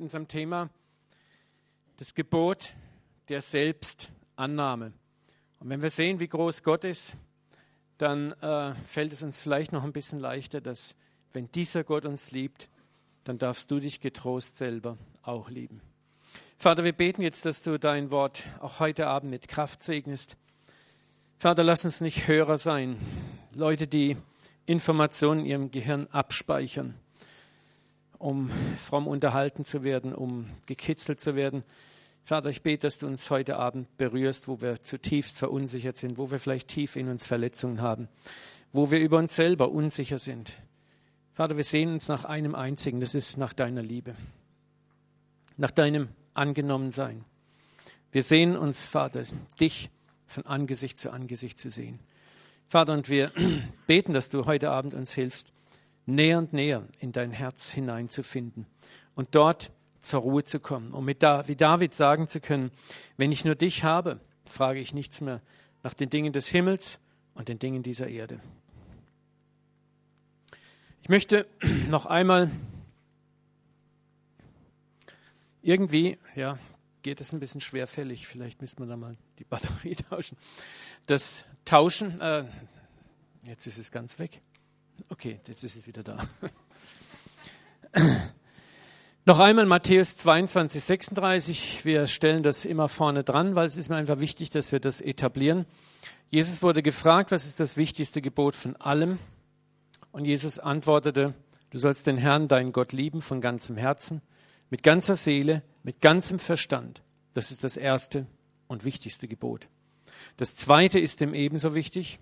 unserem Thema das Gebot der Selbstannahme. Und wenn wir sehen, wie groß Gott ist, dann äh, fällt es uns vielleicht noch ein bisschen leichter, dass wenn dieser Gott uns liebt, dann darfst du dich getrost selber auch lieben. Vater, wir beten jetzt, dass du dein Wort auch heute Abend mit Kraft segnest. Vater, lass uns nicht Hörer sein, Leute, die Informationen in ihrem Gehirn abspeichern, um fromm unterhalten zu werden, um gekitzelt zu werden. Vater, ich bete, dass du uns heute Abend berührst, wo wir zutiefst verunsichert sind, wo wir vielleicht tief in uns Verletzungen haben, wo wir über uns selber unsicher sind. Vater, wir sehen uns nach einem einzigen, das ist nach deiner Liebe, nach deinem Angenommensein. Wir sehen uns, Vater, dich von Angesicht zu Angesicht zu sehen. Vater, und wir beten, dass du heute Abend uns hilfst, näher und näher in dein Herz hineinzufinden und dort zur Ruhe zu kommen, um mit da, wie David sagen zu können, wenn ich nur dich habe, frage ich nichts mehr nach den Dingen des Himmels und den Dingen dieser Erde. Ich möchte noch einmal irgendwie, ja, geht es ein bisschen schwerfällig. Vielleicht müssen wir da mal die Batterie tauschen. Das Tauschen, äh, jetzt ist es ganz weg. Okay, jetzt ist es wieder da. Noch einmal Matthäus 22, 36. Wir stellen das immer vorne dran, weil es ist mir einfach wichtig, dass wir das etablieren. Jesus wurde gefragt, was ist das wichtigste Gebot von allem? Und Jesus antwortete, du sollst den Herrn, deinen Gott lieben von ganzem Herzen, mit ganzer Seele, mit ganzem Verstand. Das ist das erste und wichtigste Gebot. Das zweite ist ihm ebenso wichtig.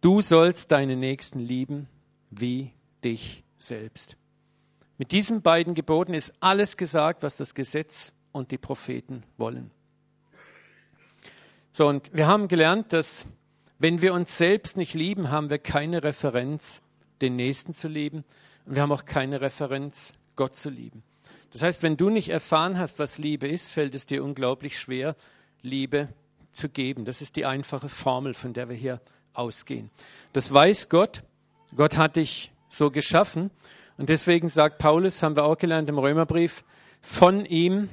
Du sollst deine Nächsten lieben wie dich selbst. Mit diesen beiden Geboten ist alles gesagt, was das Gesetz und die Propheten wollen. So, und wir haben gelernt, dass wenn wir uns selbst nicht lieben, haben wir keine Referenz, den Nächsten zu lieben. Und wir haben auch keine Referenz, Gott zu lieben. Das heißt, wenn du nicht erfahren hast, was Liebe ist, fällt es dir unglaublich schwer, Liebe zu geben. Das ist die einfache Formel, von der wir hier ausgehen. Das weiß Gott. Gott hat dich so geschaffen. Und deswegen sagt Paulus, haben wir auch gelernt im Römerbrief, von ihm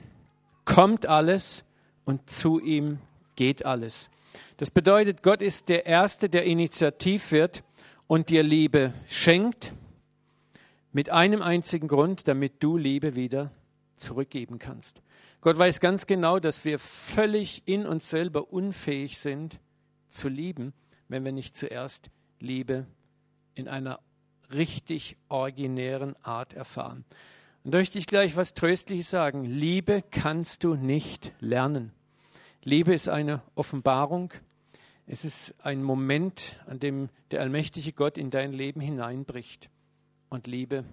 kommt alles und zu ihm geht alles. Das bedeutet, Gott ist der Erste, der initiativ wird und dir Liebe schenkt mit einem einzigen Grund, damit du Liebe wieder zurückgeben kannst. Gott weiß ganz genau, dass wir völlig in uns selber unfähig sind zu lieben, wenn wir nicht zuerst Liebe in einer richtig originären Art erfahren. Und da möchte ich gleich was Tröstliches sagen. Liebe kannst du nicht lernen. Liebe ist eine Offenbarung. Es ist ein Moment, an dem der allmächtige Gott in dein Leben hineinbricht und Liebe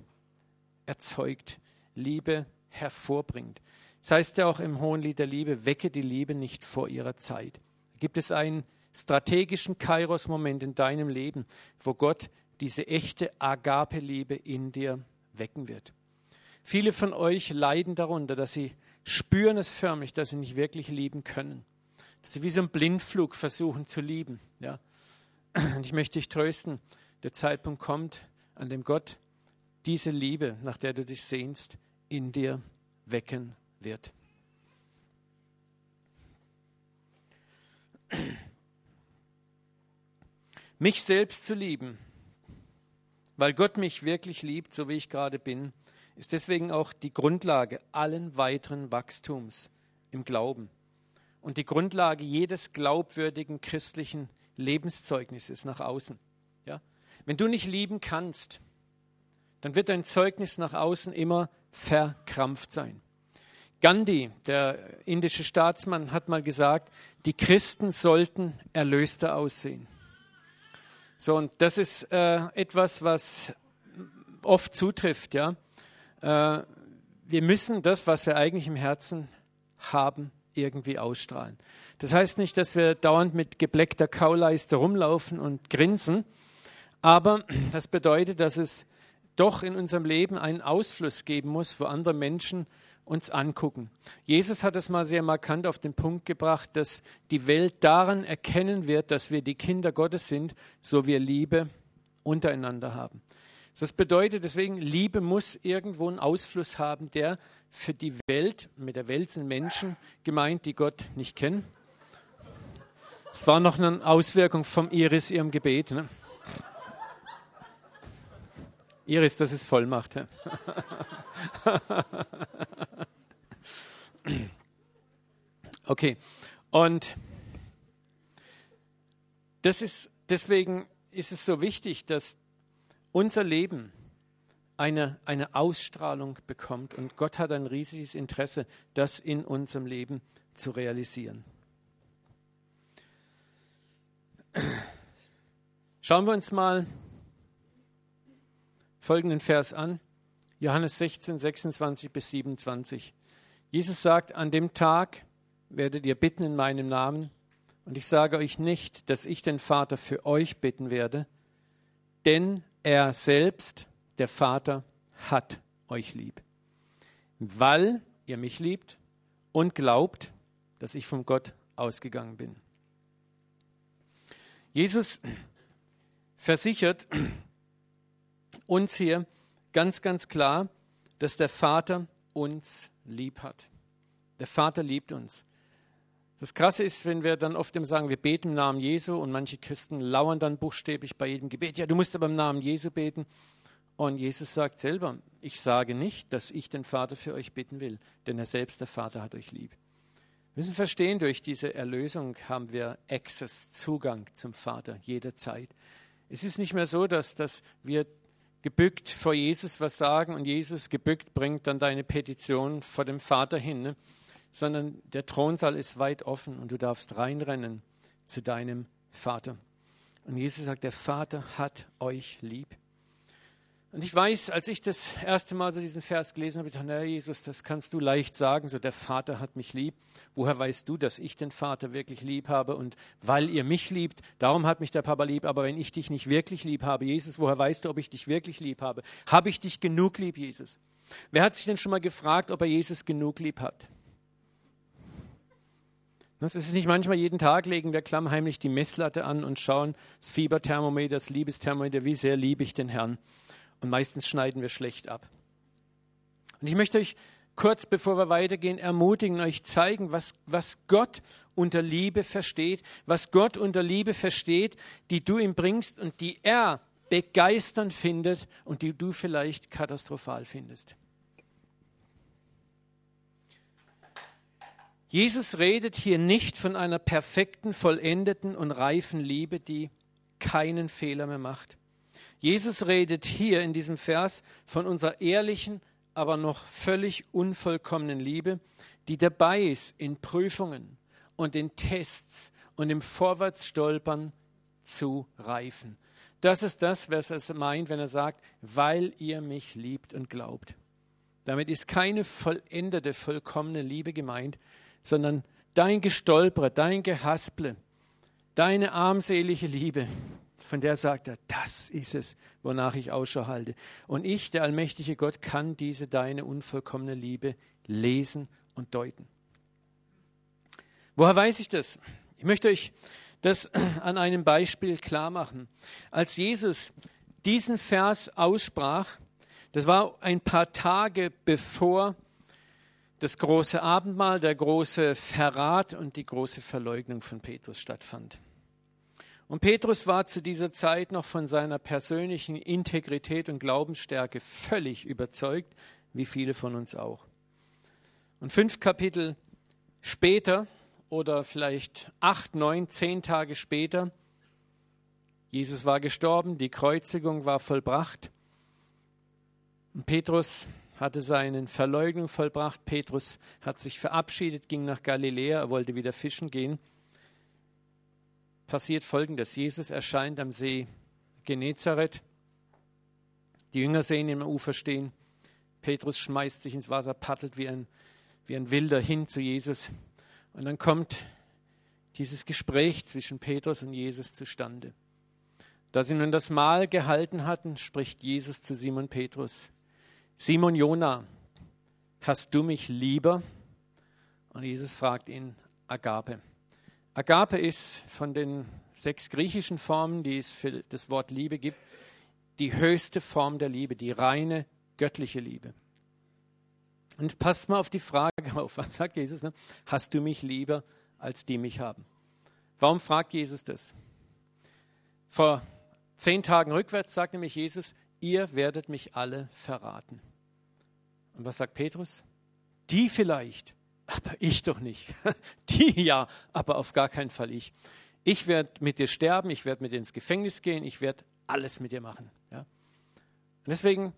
erzeugt, Liebe hervorbringt. Das heißt ja auch im Hohen Lied der Liebe, wecke die Liebe nicht vor ihrer Zeit. Gibt es einen strategischen Kairos-Moment in deinem Leben, wo Gott diese echte Agape-Liebe in dir wecken wird? Viele von euch leiden darunter, dass sie spüren es förmlich, dass sie nicht wirklich lieben können. Dass sie wie so ein Blindflug versuchen zu lieben. Ja? Und ich möchte dich trösten, der Zeitpunkt kommt, an dem Gott diese Liebe, nach der du dich sehnst, in dir wecken wird. Mich selbst zu lieben, weil Gott mich wirklich liebt, so wie ich gerade bin, ist deswegen auch die Grundlage allen weiteren Wachstums im Glauben und die Grundlage jedes glaubwürdigen christlichen Lebenszeugnisses nach außen. Ja? Wenn du nicht lieben kannst, dann wird dein Zeugnis nach außen immer verkrampft sein. Gandhi, der indische Staatsmann, hat mal gesagt, die Christen sollten erlöster aussehen. So, und das ist äh, etwas, was oft zutrifft, ja. Äh, wir müssen das, was wir eigentlich im Herzen haben, irgendwie ausstrahlen. Das heißt nicht, dass wir dauernd mit gebleckter Kauleiste rumlaufen und grinsen, aber das bedeutet, dass es doch in unserem Leben einen Ausfluss geben muss, wo andere Menschen uns angucken. Jesus hat es mal sehr markant auf den Punkt gebracht, dass die Welt daran erkennen wird, dass wir die Kinder Gottes sind, so wir Liebe untereinander haben. Das bedeutet deswegen, Liebe muss irgendwo einen Ausfluss haben, der für die Welt. Mit der Welt sind Menschen gemeint, die Gott nicht kennen. Es war noch eine Auswirkung vom Iris, ihrem Gebet. Ne? Iris, das ist Vollmacht. Ja. okay, und das ist, deswegen ist es so wichtig, dass unser Leben eine, eine Ausstrahlung bekommt. Und Gott hat ein riesiges Interesse, das in unserem Leben zu realisieren. Schauen wir uns mal folgenden Vers an. Johannes 16, 26 bis 27. Jesus sagt, an dem Tag werdet ihr bitten in meinem Namen, und ich sage euch nicht, dass ich den Vater für euch bitten werde, denn er selbst, der Vater, hat euch lieb, weil ihr mich liebt und glaubt, dass ich vom Gott ausgegangen bin. Jesus versichert uns hier ganz, ganz klar, dass der Vater uns lieb hat. Der Vater liebt uns. Das Krasse ist, wenn wir dann oft sagen, wir beten im Namen Jesu und manche Christen lauern dann buchstäblich bei jedem Gebet. Ja, du musst aber im Namen Jesu beten. Und Jesus sagt selber, ich sage nicht, dass ich den Vater für euch bitten will, denn er selbst, der Vater, hat euch lieb. Wir müssen verstehen, durch diese Erlösung haben wir Access, Zugang zum Vater jederzeit. Es ist nicht mehr so, dass, dass wir gebückt vor Jesus was sagen und Jesus gebückt bringt dann deine Petition vor dem Vater hin. Ne? sondern der Thronsaal ist weit offen und du darfst reinrennen zu deinem Vater. Und Jesus sagt, der Vater hat euch lieb. Und ich weiß, als ich das erste Mal so diesen Vers gelesen habe, ich dachte, na Jesus, das kannst du leicht sagen, so der Vater hat mich lieb. Woher weißt du, dass ich den Vater wirklich lieb habe? Und weil ihr mich liebt, darum hat mich der Papa lieb. Aber wenn ich dich nicht wirklich lieb habe, Jesus, woher weißt du, ob ich dich wirklich lieb habe? Habe ich dich genug lieb, Jesus? Wer hat sich denn schon mal gefragt, ob er Jesus genug lieb hat? Es ist nicht manchmal jeden Tag legen wir klammheimlich die Messlatte an und schauen das Fieberthermometer, das Liebesthermometer, wie sehr liebe ich den Herrn. Und meistens schneiden wir schlecht ab. Und ich möchte euch kurz, bevor wir weitergehen, ermutigen, euch zeigen, was, was Gott unter Liebe versteht, was Gott unter Liebe versteht, die du ihm bringst und die er begeisternd findet und die du vielleicht katastrophal findest. Jesus redet hier nicht von einer perfekten, vollendeten und reifen Liebe, die keinen Fehler mehr macht. Jesus redet hier in diesem Vers von unserer ehrlichen, aber noch völlig unvollkommenen Liebe, die dabei ist, in Prüfungen und in Tests und im Vorwärtsstolpern zu reifen. Das ist das, was er meint, wenn er sagt, weil ihr mich liebt und glaubt. Damit ist keine vollendete, vollkommene Liebe gemeint, sondern dein Gestolpere, dein Gehasple, deine armselige Liebe, von der sagt er, das ist es, wonach ich Ausschau halte. Und ich, der allmächtige Gott, kann diese deine unvollkommene Liebe lesen und deuten. Woher weiß ich das? Ich möchte euch das an einem Beispiel klar machen. Als Jesus diesen Vers aussprach, das war ein paar Tage bevor das große Abendmahl, der große Verrat und die große Verleugnung von Petrus stattfand. Und Petrus war zu dieser Zeit noch von seiner persönlichen Integrität und Glaubensstärke völlig überzeugt, wie viele von uns auch. Und fünf Kapitel später oder vielleicht acht, neun, zehn Tage später, Jesus war gestorben, die Kreuzigung war vollbracht. Und Petrus hatte seine Verleugnung vollbracht. Petrus hat sich verabschiedet, ging nach Galiläa, er wollte wieder fischen gehen. Passiert folgendes: Jesus erscheint am See Genezareth. Die Jünger sehen ihn am Ufer stehen. Petrus schmeißt sich ins Wasser, paddelt wie ein, wie ein Wilder hin zu Jesus. Und dann kommt dieses Gespräch zwischen Petrus und Jesus zustande. Da sie nun das Mahl gehalten hatten, spricht Jesus zu Simon Petrus: Simon Jona, hast du mich lieber? Und Jesus fragt ihn, Agape. Agape ist von den sechs griechischen Formen, die es für das Wort Liebe gibt, die höchste Form der Liebe, die reine göttliche Liebe. Und passt mal auf die Frage auf, was sagt Jesus? Ne? Hast du mich lieber, als die mich haben? Warum fragt Jesus das? Vor zehn Tagen rückwärts sagt nämlich Jesus, ihr werdet mich alle verraten. Und was sagt Petrus? Die vielleicht, aber ich doch nicht. Die ja, aber auf gar keinen Fall ich. Ich werde mit dir sterben, ich werde mit dir ins Gefängnis gehen, ich werde alles mit dir machen. Ja? Und deswegen,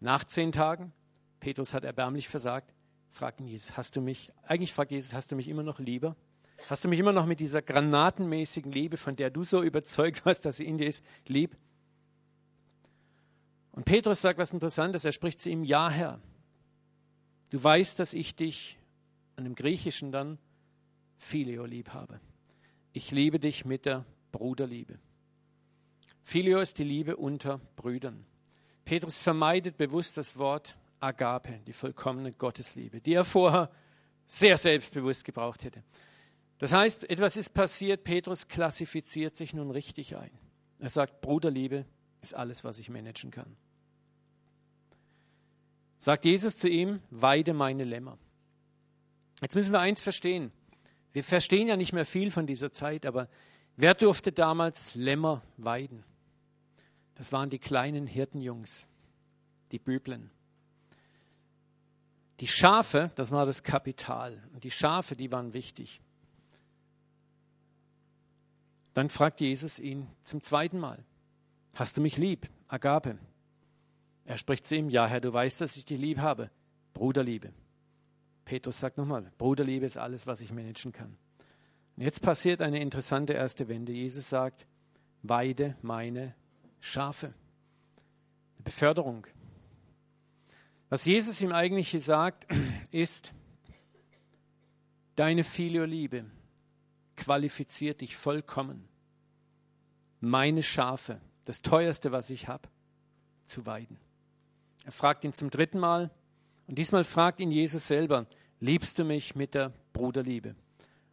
nach zehn Tagen, Petrus hat erbärmlich versagt, fragt Jesus, hast du mich, eigentlich fragt Jesus, hast du mich immer noch lieber? Hast du mich immer noch mit dieser granatenmäßigen Liebe, von der du so überzeugt warst, dass sie in dir ist, lieb? Und Petrus sagt was Interessantes, er spricht zu ihm, ja Herr, du weißt, dass ich dich, an dem Griechischen dann, Phileo lieb habe. Ich liebe dich mit der Bruderliebe. Phileo ist die Liebe unter Brüdern. Petrus vermeidet bewusst das Wort Agape, die vollkommene Gottesliebe, die er vorher sehr selbstbewusst gebraucht hätte. Das heißt, etwas ist passiert, Petrus klassifiziert sich nun richtig ein. Er sagt, Bruderliebe ist alles, was ich managen kann. Sagt Jesus zu ihm, weide meine Lämmer. Jetzt müssen wir eins verstehen. Wir verstehen ja nicht mehr viel von dieser Zeit, aber wer durfte damals Lämmer weiden? Das waren die kleinen Hirtenjungs, die Büblen. Die Schafe, das war das Kapital. Und die Schafe, die waren wichtig. Dann fragt Jesus ihn zum zweiten Mal, hast du mich lieb? Agape. Er spricht zu ihm, ja Herr, du weißt, dass ich dich lieb habe. Bruderliebe. Petrus sagt nochmal, Bruderliebe ist alles, was ich managen kann. Und jetzt passiert eine interessante erste Wende. Jesus sagt, weide meine Schafe. Eine Beförderung. Was Jesus ihm eigentlich sagt, ist, deine Filioliebe qualifiziert dich vollkommen, meine Schafe, das teuerste, was ich habe, zu weiden. Er fragt ihn zum dritten Mal und diesmal fragt ihn Jesus selber, liebst du mich mit der Bruderliebe?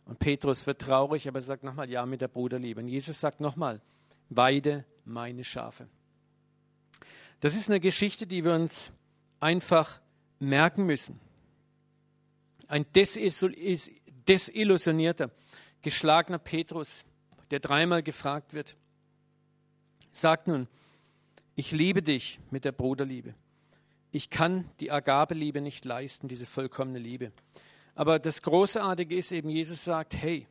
Und Petrus wird traurig, aber er sagt nochmal, ja, mit der Bruderliebe. Und Jesus sagt nochmal, weide meine Schafe. Das ist eine Geschichte, die wir uns einfach merken müssen. Ein desillusionierter, geschlagener Petrus, der dreimal gefragt wird, sagt nun, ich liebe dich mit der Bruderliebe. Ich kann die Agabeliebe nicht leisten, diese vollkommene Liebe. Aber das Großartige ist eben, Jesus sagt, hey,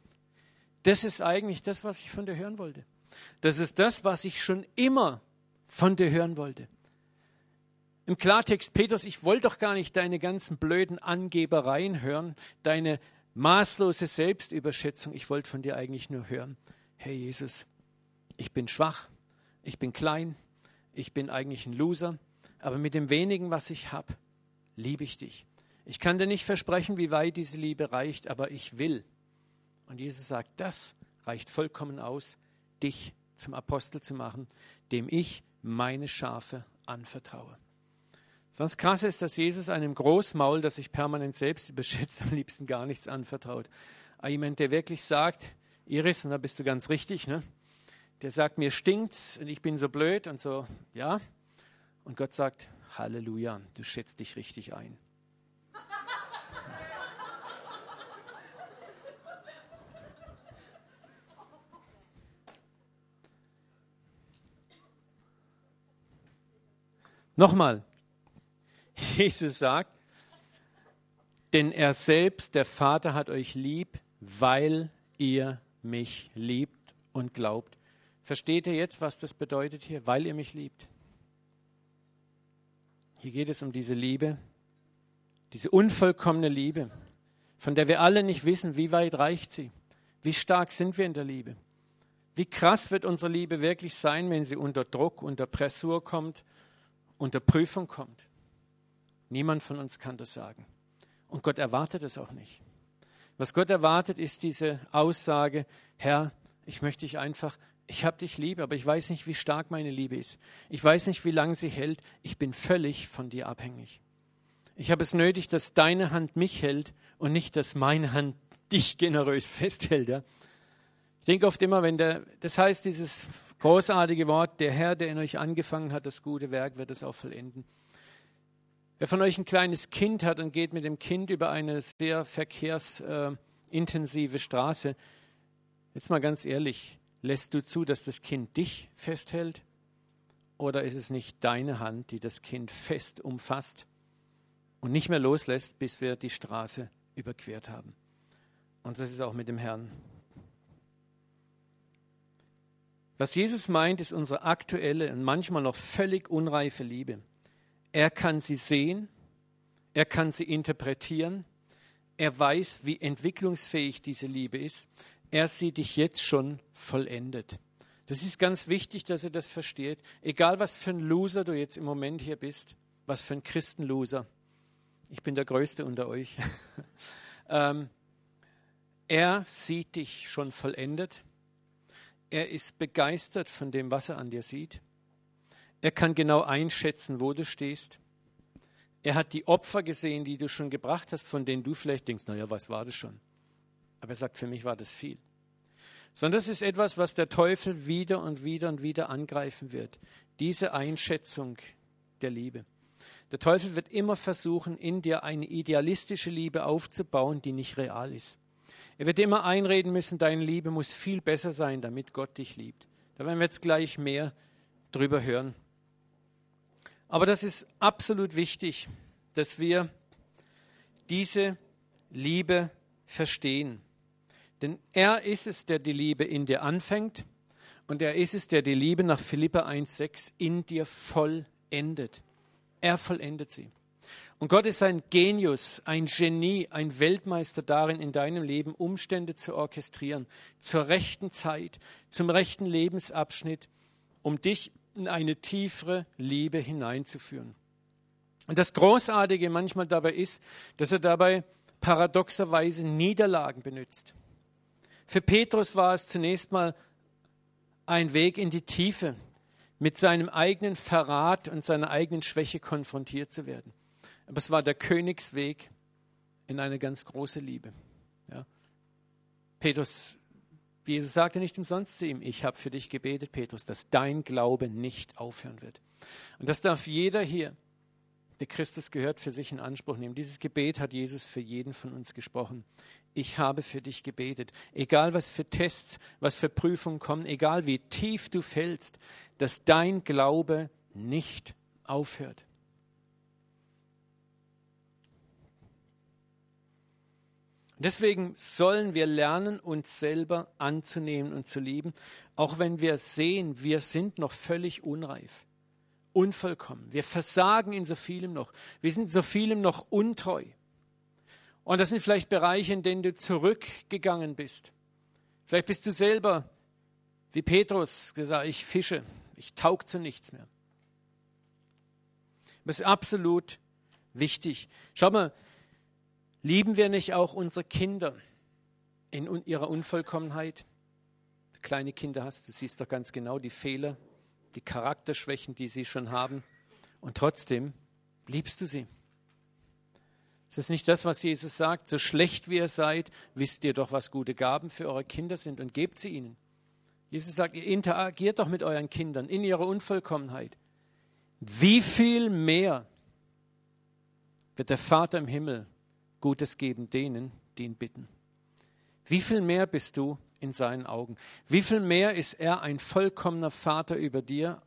das ist eigentlich das, was ich von dir hören wollte. Das ist das, was ich schon immer von dir hören wollte. Im Klartext, Petrus, ich wollte doch gar nicht deine ganzen blöden Angebereien hören, deine maßlose Selbstüberschätzung. Ich wollte von dir eigentlich nur hören, hey Jesus, ich bin schwach, ich bin klein, ich bin eigentlich ein Loser, aber mit dem wenigen, was ich habe, liebe ich dich. Ich kann dir nicht versprechen, wie weit diese Liebe reicht, aber ich will. Und Jesus sagt, das reicht vollkommen aus, dich zum Apostel zu machen, dem ich meine Schafe anvertraue. Sonst krass ist, dass Jesus einem Großmaul, das sich permanent selbst überschätzt, am liebsten gar nichts anvertraut. Aber jemand, der wirklich sagt, Iris, und da bist du ganz richtig, ne? der sagt, mir stinkt's und ich bin so blöd und so, ja. Und Gott sagt, Halleluja, du schätzt dich richtig ein. Nochmal, Jesus sagt, denn er selbst, der Vater, hat euch lieb, weil ihr mich liebt und glaubt. Versteht ihr jetzt, was das bedeutet hier? Weil ihr mich liebt. Hier geht es um diese Liebe, diese unvollkommene Liebe, von der wir alle nicht wissen, wie weit reicht sie, wie stark sind wir in der Liebe, wie krass wird unsere Liebe wirklich sein, wenn sie unter Druck, unter Pressur kommt, unter Prüfung kommt. Niemand von uns kann das sagen. Und Gott erwartet es auch nicht. Was Gott erwartet, ist diese Aussage, Herr, ich möchte dich einfach, ich habe dich lieb, aber ich weiß nicht, wie stark meine Liebe ist. Ich weiß nicht, wie lange sie hält. Ich bin völlig von dir abhängig. Ich habe es nötig, dass deine Hand mich hält und nicht, dass meine Hand dich generös festhält. Ja? Ich denke oft immer, wenn der, das heißt dieses großartige Wort, der Herr, der in euch angefangen hat, das gute Werk, wird es auch vollenden. Wer von euch ein kleines Kind hat und geht mit dem Kind über eine sehr verkehrsintensive Straße, jetzt mal ganz ehrlich, lässt du zu, dass das Kind dich festhält? Oder ist es nicht deine Hand, die das Kind fest umfasst und nicht mehr loslässt, bis wir die Straße überquert haben? Und das ist auch mit dem Herrn. Was Jesus meint, ist unsere aktuelle und manchmal noch völlig unreife Liebe. Er kann sie sehen, er kann sie interpretieren, er weiß, wie entwicklungsfähig diese Liebe ist. Er sieht dich jetzt schon vollendet. Das ist ganz wichtig, dass er das versteht. Egal, was für ein Loser du jetzt im Moment hier bist, was für ein Christenloser. Ich bin der Größte unter euch. ähm, er sieht dich schon vollendet. Er ist begeistert von dem, was er an dir sieht. Er kann genau einschätzen, wo du stehst. Er hat die Opfer gesehen, die du schon gebracht hast, von denen du vielleicht denkst, naja, was war das schon? Aber er sagt, für mich war das viel. Sondern das ist etwas, was der Teufel wieder und wieder und wieder angreifen wird. Diese Einschätzung der Liebe. Der Teufel wird immer versuchen, in dir eine idealistische Liebe aufzubauen, die nicht real ist. Er wird immer einreden müssen, deine Liebe muss viel besser sein, damit Gott dich liebt. Da werden wir jetzt gleich mehr drüber hören. Aber das ist absolut wichtig, dass wir diese Liebe verstehen. Denn er ist es, der die Liebe in dir anfängt und er ist es, der die Liebe nach Philippa 1,6 in dir vollendet. Er vollendet sie. Und Gott ist ein Genius, ein Genie, ein Weltmeister darin, in deinem Leben Umstände zu orchestrieren, zur rechten Zeit, zum rechten Lebensabschnitt, um dich in eine tiefere Liebe hineinzuführen. Und das Großartige manchmal dabei ist, dass er dabei paradoxerweise Niederlagen benutzt. Für Petrus war es zunächst mal ein Weg in die Tiefe, mit seinem eigenen Verrat und seiner eigenen Schwäche konfrontiert zu werden. Aber es war der Königsweg in eine ganz große Liebe. Ja. Petrus Jesus sagte nicht umsonst zu ihm, ich habe für dich gebetet, Petrus, dass dein Glaube nicht aufhören wird. Und das darf jeder hier, der Christus gehört, für sich in Anspruch nehmen. Dieses Gebet hat Jesus für jeden von uns gesprochen. Ich habe für dich gebetet. Egal was für Tests, was für Prüfungen kommen, egal wie tief du fällst, dass dein Glaube nicht aufhört. Deswegen sollen wir lernen, uns selber anzunehmen und zu lieben, auch wenn wir sehen, wir sind noch völlig unreif, unvollkommen. Wir versagen in so vielem noch. Wir sind so vielem noch untreu. Und das sind vielleicht Bereiche, in denen du zurückgegangen bist. Vielleicht bist du selber, wie Petrus gesagt, ich fische, ich taug zu nichts mehr. Das ist absolut wichtig. Schau mal, Lieben wir nicht auch unsere Kinder in ihrer Unvollkommenheit? Kleine Kinder hast, du siehst doch ganz genau die Fehler, die Charakterschwächen, die sie schon haben. Und trotzdem liebst du sie. Ist das nicht das, was Jesus sagt? So schlecht wie ihr seid, wisst ihr doch, was gute Gaben für eure Kinder sind und gebt sie ihnen. Jesus sagt, ihr interagiert doch mit euren Kindern in ihrer Unvollkommenheit. Wie viel mehr wird der Vater im Himmel Gutes geben denen, die ihn bitten. Wie viel mehr bist du in seinen Augen? Wie viel mehr ist er ein vollkommener Vater über dir,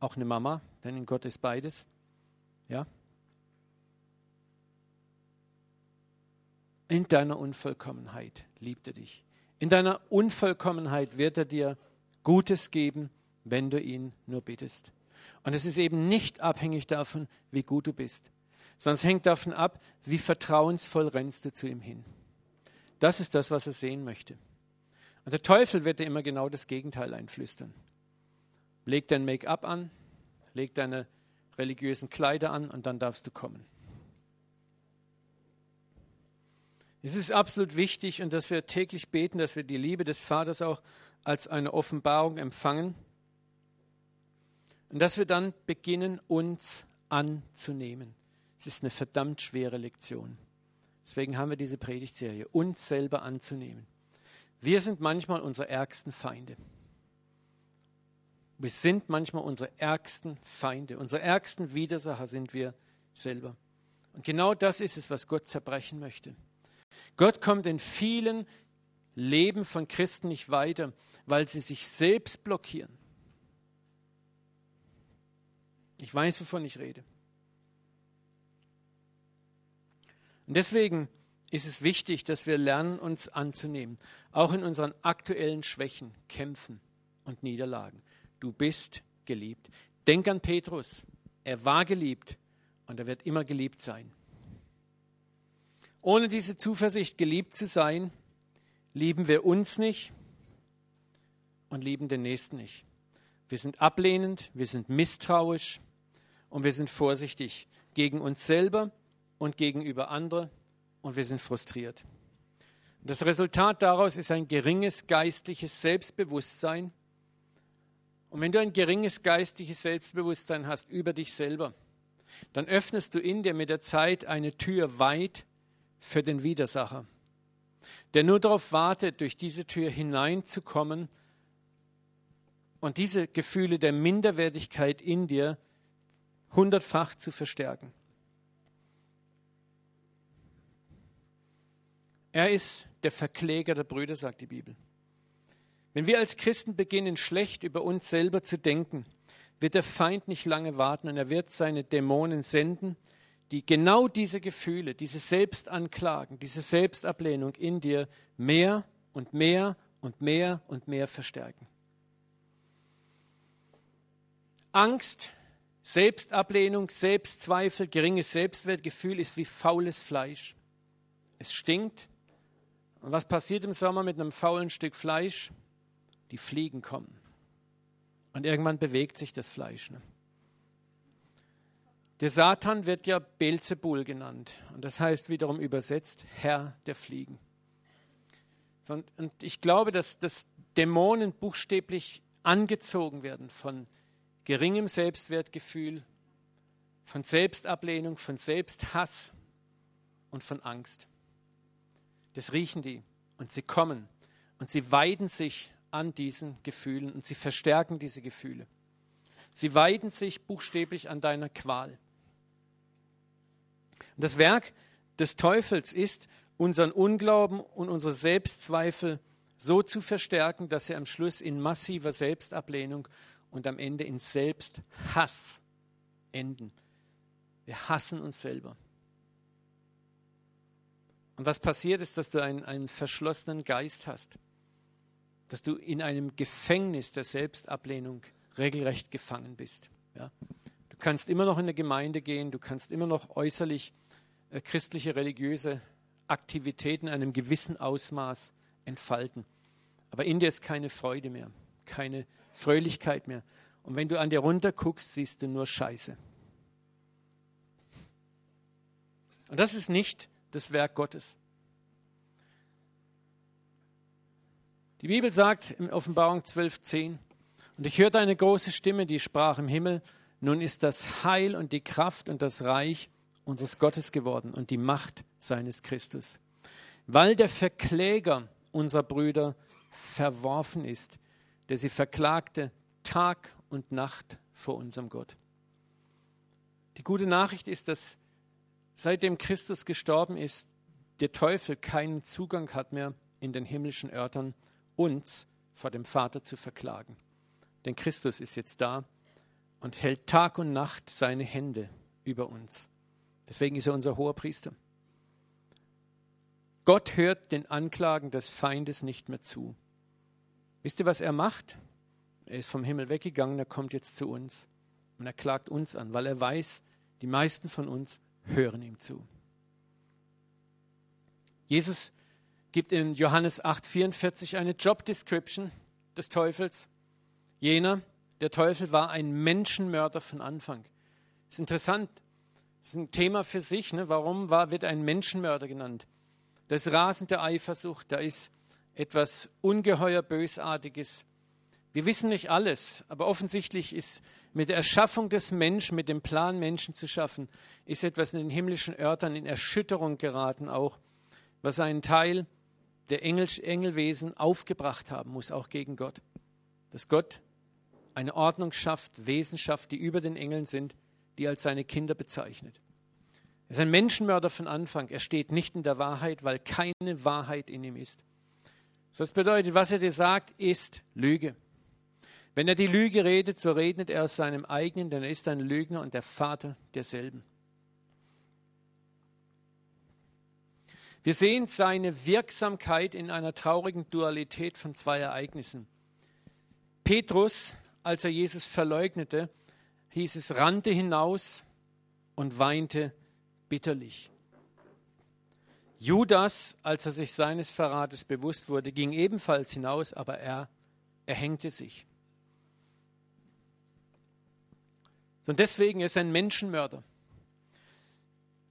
auch eine Mama, denn in Gott ist beides. Ja? In deiner Unvollkommenheit liebt er dich. In deiner Unvollkommenheit wird er dir Gutes geben, wenn du ihn nur bittest. Und es ist eben nicht abhängig davon, wie gut du bist sondern es hängt davon ab, wie vertrauensvoll rennst du zu ihm hin. Das ist das, was er sehen möchte. Und der Teufel wird dir immer genau das Gegenteil einflüstern. Leg dein Make-up an, leg deine religiösen Kleider an und dann darfst du kommen. Es ist absolut wichtig und dass wir täglich beten, dass wir die Liebe des Vaters auch als eine Offenbarung empfangen und dass wir dann beginnen, uns anzunehmen. Es ist eine verdammt schwere Lektion. Deswegen haben wir diese Predigtserie, uns selber anzunehmen. Wir sind manchmal unsere ärgsten Feinde. Wir sind manchmal unsere ärgsten Feinde. Unsere ärgsten Widersacher sind wir selber. Und genau das ist es, was Gott zerbrechen möchte. Gott kommt in vielen Leben von Christen nicht weiter, weil sie sich selbst blockieren. Ich weiß, wovon ich rede. Und deswegen ist es wichtig, dass wir lernen, uns anzunehmen, auch in unseren aktuellen Schwächen, Kämpfen und Niederlagen. Du bist geliebt. Denk an Petrus. Er war geliebt und er wird immer geliebt sein. Ohne diese Zuversicht, geliebt zu sein, lieben wir uns nicht und lieben den Nächsten nicht. Wir sind ablehnend, wir sind misstrauisch und wir sind vorsichtig gegen uns selber und gegenüber anderen und wir sind frustriert. Das Resultat daraus ist ein geringes geistliches Selbstbewusstsein. Und wenn du ein geringes geistliches Selbstbewusstsein hast über dich selber, dann öffnest du in dir mit der Zeit eine Tür weit für den Widersacher, der nur darauf wartet, durch diese Tür hineinzukommen und diese Gefühle der Minderwertigkeit in dir hundertfach zu verstärken. Er ist der Verkläger der Brüder, sagt die Bibel. Wenn wir als Christen beginnen, schlecht über uns selber zu denken, wird der Feind nicht lange warten und er wird seine Dämonen senden, die genau diese Gefühle, diese Selbstanklagen, diese Selbstablehnung in dir mehr und mehr und mehr und mehr verstärken. Angst, Selbstablehnung, Selbstzweifel, geringes Selbstwertgefühl ist wie faules Fleisch. Es stinkt, und was passiert im Sommer mit einem faulen Stück Fleisch? Die Fliegen kommen. Und irgendwann bewegt sich das Fleisch. Ne? Der Satan wird ja Beelzebul genannt. Und das heißt wiederum übersetzt Herr der Fliegen. Und, ich glaube, dass, dass Dämonen buchstäblich angezogen werden von geringem Selbstwertgefühl, von Selbstablehnung, von Selbsthass und von Angst. Das riechen die und sie kommen und sie weiden sich an diesen Gefühlen und sie verstärken diese Gefühle. Sie weiden sich buchstäblich an deiner Qual. Und das Werk des Teufels ist, unseren Unglauben und unsere Selbstzweifel so zu verstärken, dass sie am Schluss in massiver Selbstablehnung und am Ende in Selbsthass enden. Wir hassen uns selber. Und was passiert ist, dass du einen, einen verschlossenen Geist hast, dass du in einem Gefängnis der Selbstablehnung regelrecht gefangen bist. Ja? Du kannst immer noch in eine Gemeinde gehen, du kannst immer noch äußerlich äh, christliche, religiöse Aktivitäten in einem gewissen Ausmaß entfalten. Aber in dir ist keine Freude mehr, keine Fröhlichkeit mehr. Und wenn du an dir runter guckst, siehst du nur Scheiße. Und das ist nicht das Werk Gottes. Die Bibel sagt in Offenbarung 12,10, und ich hörte eine große Stimme, die sprach im Himmel, nun ist das Heil und die Kraft und das Reich unseres Gottes geworden und die Macht seines Christus. Weil der Verkläger unserer Brüder verworfen ist, der sie verklagte Tag und Nacht vor unserem Gott. Die gute Nachricht ist, dass seitdem Christus gestorben ist, der Teufel keinen Zugang hat mehr in den himmlischen Örtern, uns vor dem Vater zu verklagen. Denn Christus ist jetzt da und hält Tag und Nacht seine Hände über uns. Deswegen ist er unser hoher Priester. Gott hört den Anklagen des Feindes nicht mehr zu. Wisst ihr, was er macht? Er ist vom Himmel weggegangen, er kommt jetzt zu uns und er klagt uns an, weil er weiß, die meisten von uns hören ihm zu. Jesus gibt in Johannes 8:44 eine Job Description des Teufels. Jener, der Teufel war ein Menschenmörder von Anfang. Ist interessant. Ist ein Thema für sich. Ne? Warum war, wird ein Menschenmörder genannt? Da ist rasende Eifersucht, da ist etwas ungeheuer Bösartiges. Wir wissen nicht alles, aber offensichtlich ist mit der Erschaffung des Menschen, mit dem Plan, Menschen zu schaffen, ist etwas in den himmlischen Örtern in Erschütterung geraten, auch was einen Teil der Engel, Engelwesen aufgebracht haben muss, auch gegen Gott. Dass Gott eine Ordnung schafft, Wesen schafft, die über den Engeln sind, die als seine Kinder bezeichnet. Er ist ein Menschenmörder von Anfang. Er steht nicht in der Wahrheit, weil keine Wahrheit in ihm ist. Das bedeutet, was er dir sagt, ist Lüge. Wenn er die Lüge redet, so redet er aus seinem eigenen, denn er ist ein Lügner und der Vater derselben. Wir sehen seine Wirksamkeit in einer traurigen Dualität von zwei Ereignissen. Petrus, als er Jesus verleugnete, hieß es, rannte hinaus und weinte bitterlich. Judas, als er sich seines Verrates bewusst wurde, ging ebenfalls hinaus, aber er erhängte sich. Und deswegen ist er ein Menschenmörder.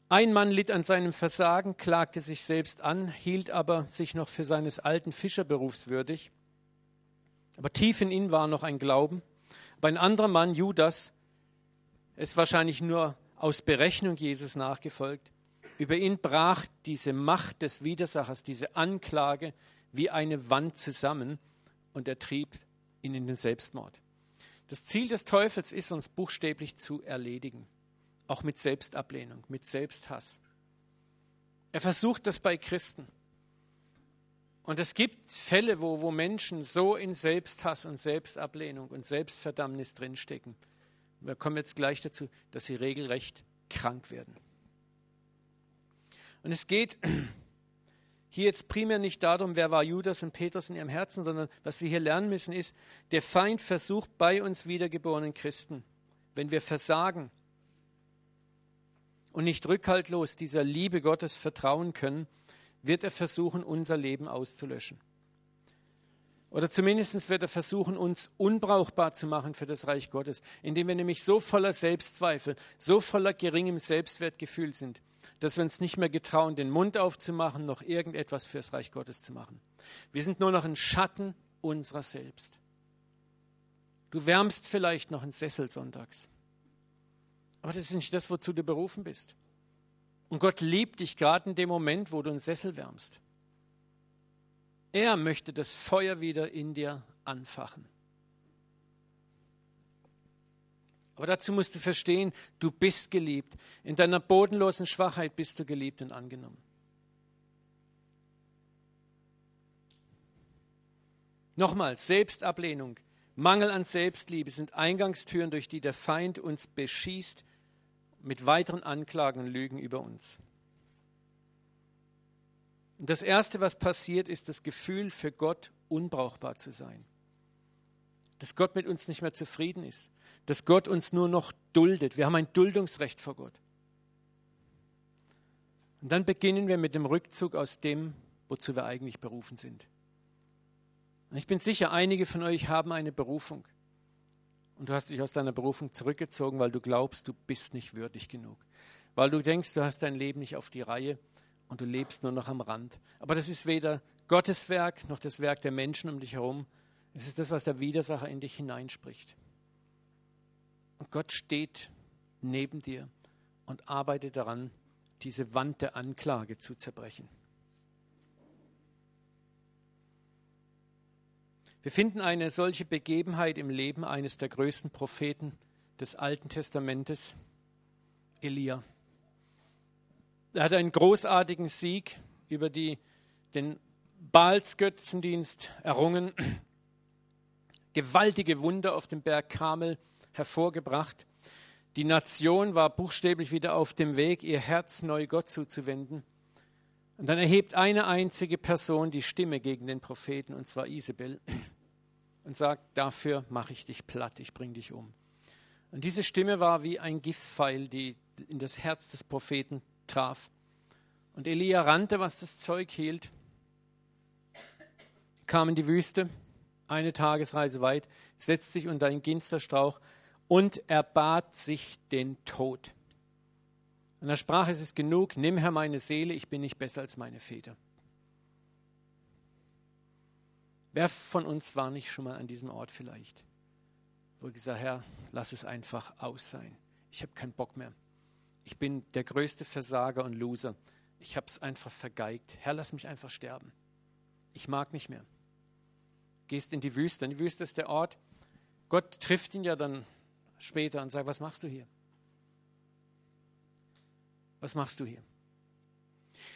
Ein Mann litt an seinem Versagen, klagte sich selbst an, hielt aber sich noch für seines alten Fischerberufs würdig. Aber tief in ihm war noch ein Glauben. Aber ein anderer Mann, Judas, ist wahrscheinlich nur aus Berechnung Jesus nachgefolgt. Über ihn brach diese Macht des Widersachers, diese Anklage wie eine Wand zusammen und er trieb ihn in den Selbstmord. Das Ziel des Teufels ist, uns buchstäblich zu erledigen, auch mit Selbstablehnung, mit Selbsthass. Er versucht das bei Christen. Und es gibt Fälle, wo, wo Menschen so in Selbsthass und Selbstablehnung und Selbstverdammnis drinstecken. Wir kommen jetzt gleich dazu, dass sie regelrecht krank werden. Und es geht hier jetzt primär nicht darum, wer war Judas und Petrus in ihrem Herzen, sondern was wir hier lernen müssen ist, der Feind versucht bei uns wiedergeborenen Christen, wenn wir versagen und nicht rückhaltlos dieser Liebe Gottes vertrauen können, wird er versuchen, unser Leben auszulöschen. Oder zumindest wird er versuchen, uns unbrauchbar zu machen für das Reich Gottes, indem wir nämlich so voller Selbstzweifel, so voller geringem Selbstwertgefühl sind, dass wir uns nicht mehr getrauen, den Mund aufzumachen, noch irgendetwas fürs Reich Gottes zu machen. Wir sind nur noch ein Schatten unserer selbst. Du wärmst vielleicht noch einen Sessel sonntags. Aber das ist nicht das, wozu du berufen bist. Und Gott liebt dich gerade in dem Moment, wo du einen Sessel wärmst. Er möchte das Feuer wieder in dir anfachen. Aber dazu musst du verstehen, du bist geliebt. In deiner bodenlosen Schwachheit bist du geliebt und angenommen. Nochmal, Selbstablehnung, Mangel an Selbstliebe sind Eingangstüren, durch die der Feind uns beschießt mit weiteren Anklagen und Lügen über uns. Und das Erste, was passiert, ist das Gefühl, für Gott unbrauchbar zu sein. Dass Gott mit uns nicht mehr zufrieden ist dass Gott uns nur noch duldet. Wir haben ein Duldungsrecht vor Gott. Und dann beginnen wir mit dem Rückzug aus dem, wozu wir eigentlich berufen sind. Und ich bin sicher, einige von euch haben eine Berufung. Und du hast dich aus deiner Berufung zurückgezogen, weil du glaubst, du bist nicht würdig genug. Weil du denkst, du hast dein Leben nicht auf die Reihe und du lebst nur noch am Rand. Aber das ist weder Gottes Werk noch das Werk der Menschen um dich herum. Es ist das, was der Widersacher in dich hineinspricht. Und Gott steht neben dir und arbeitet daran, diese Wand der Anklage zu zerbrechen. Wir finden eine solche Begebenheit im Leben eines der größten Propheten des Alten Testamentes, Elia. Er hat einen großartigen Sieg über die, den Baals-Götzendienst errungen, gewaltige Wunder auf dem Berg Kamel hervorgebracht. Die Nation war buchstäblich wieder auf dem Weg, ihr Herz neu Gott zuzuwenden. Und dann erhebt eine einzige Person die Stimme gegen den Propheten, und zwar Isabel, und sagt, dafür mache ich dich platt, ich bringe dich um. Und diese Stimme war wie ein Giftpfeil, die in das Herz des Propheten traf. Und Elia rannte, was das Zeug hielt, kam in die Wüste, eine Tagesreise weit, setzte sich unter einen Ginsterstrauch und er bat sich den Tod. Und er sprach, es ist genug, nimm Herr meine Seele, ich bin nicht besser als meine Väter. Wer von uns war nicht schon mal an diesem Ort vielleicht, wo gesagt, Herr, lass es einfach aus sein. Ich habe keinen Bock mehr. Ich bin der größte Versager und Loser. Ich habe es einfach vergeigt. Herr, lass mich einfach sterben. Ich mag nicht mehr. Gehst in die Wüste. Die Wüste ist der Ort. Gott trifft ihn ja dann später und sagt, was machst du hier? was machst du hier?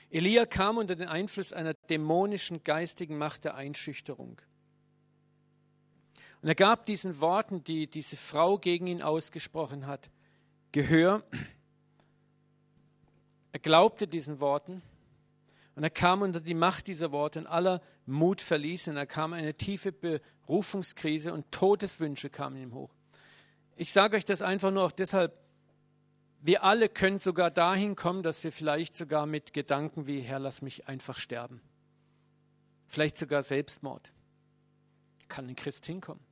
Elia kam unter den Einfluss einer dämonischen geistigen Macht der Einschüchterung. Und er gab diesen Worten, die diese Frau gegen ihn ausgesprochen hat, Gehör. Er glaubte diesen Worten und er kam unter die Macht dieser Worte und aller Mut verließ ihn. Er kam eine tiefe Berufungskrise und Todeswünsche kamen ihm hoch. Ich sage euch das einfach nur auch deshalb, wir alle können sogar dahin kommen, dass wir vielleicht sogar mit Gedanken wie, Herr, lass mich einfach sterben. Vielleicht sogar Selbstmord. Kann ein Christ hinkommen.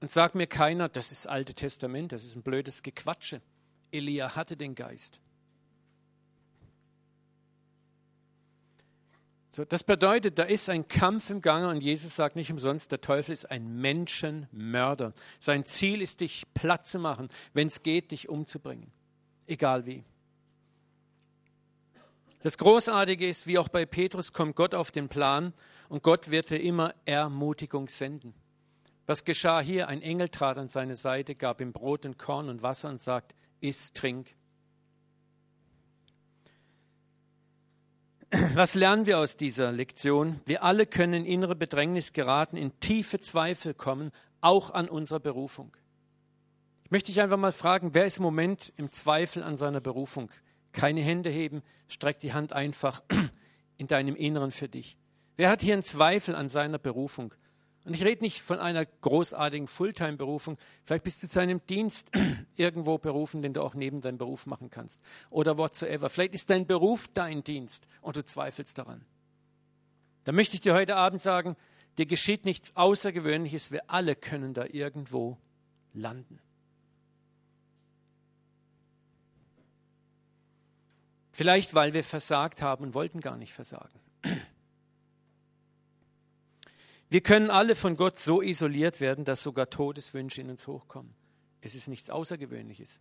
Und sagt mir keiner, das ist Alte Testament, das ist ein blödes Gequatsche. Elia hatte den Geist. So, das bedeutet, da ist ein Kampf im Gange und Jesus sagt nicht umsonst, der Teufel ist ein Menschenmörder. Sein Ziel ist, dich platt zu machen, wenn es geht, dich umzubringen. Egal wie. Das Großartige ist, wie auch bei Petrus kommt Gott auf den Plan und Gott wird dir immer Ermutigung senden. Was geschah hier? Ein Engel trat an seine Seite, gab ihm Brot und Korn und Wasser und sagt, iss, trink. Was lernen wir aus dieser Lektion? Wir alle können in innere Bedrängnis geraten, in tiefe Zweifel kommen, auch an unserer Berufung. Ich möchte dich einfach mal fragen, wer ist im Moment im Zweifel an seiner Berufung? Keine Hände heben, streck die Hand einfach in deinem Inneren für dich. Wer hat hier einen Zweifel an seiner Berufung? Und ich rede nicht von einer großartigen Fulltime-Berufung. Vielleicht bist du zu einem Dienst irgendwo berufen, den du auch neben deinem Beruf machen kannst. Oder whatsoever. Vielleicht ist dein Beruf dein Dienst und du zweifelst daran. Da möchte ich dir heute Abend sagen, dir geschieht nichts Außergewöhnliches. Wir alle können da irgendwo landen. Vielleicht, weil wir versagt haben und wollten gar nicht versagen. Wir können alle von Gott so isoliert werden, dass sogar Todeswünsche in uns hochkommen. Es ist nichts Außergewöhnliches.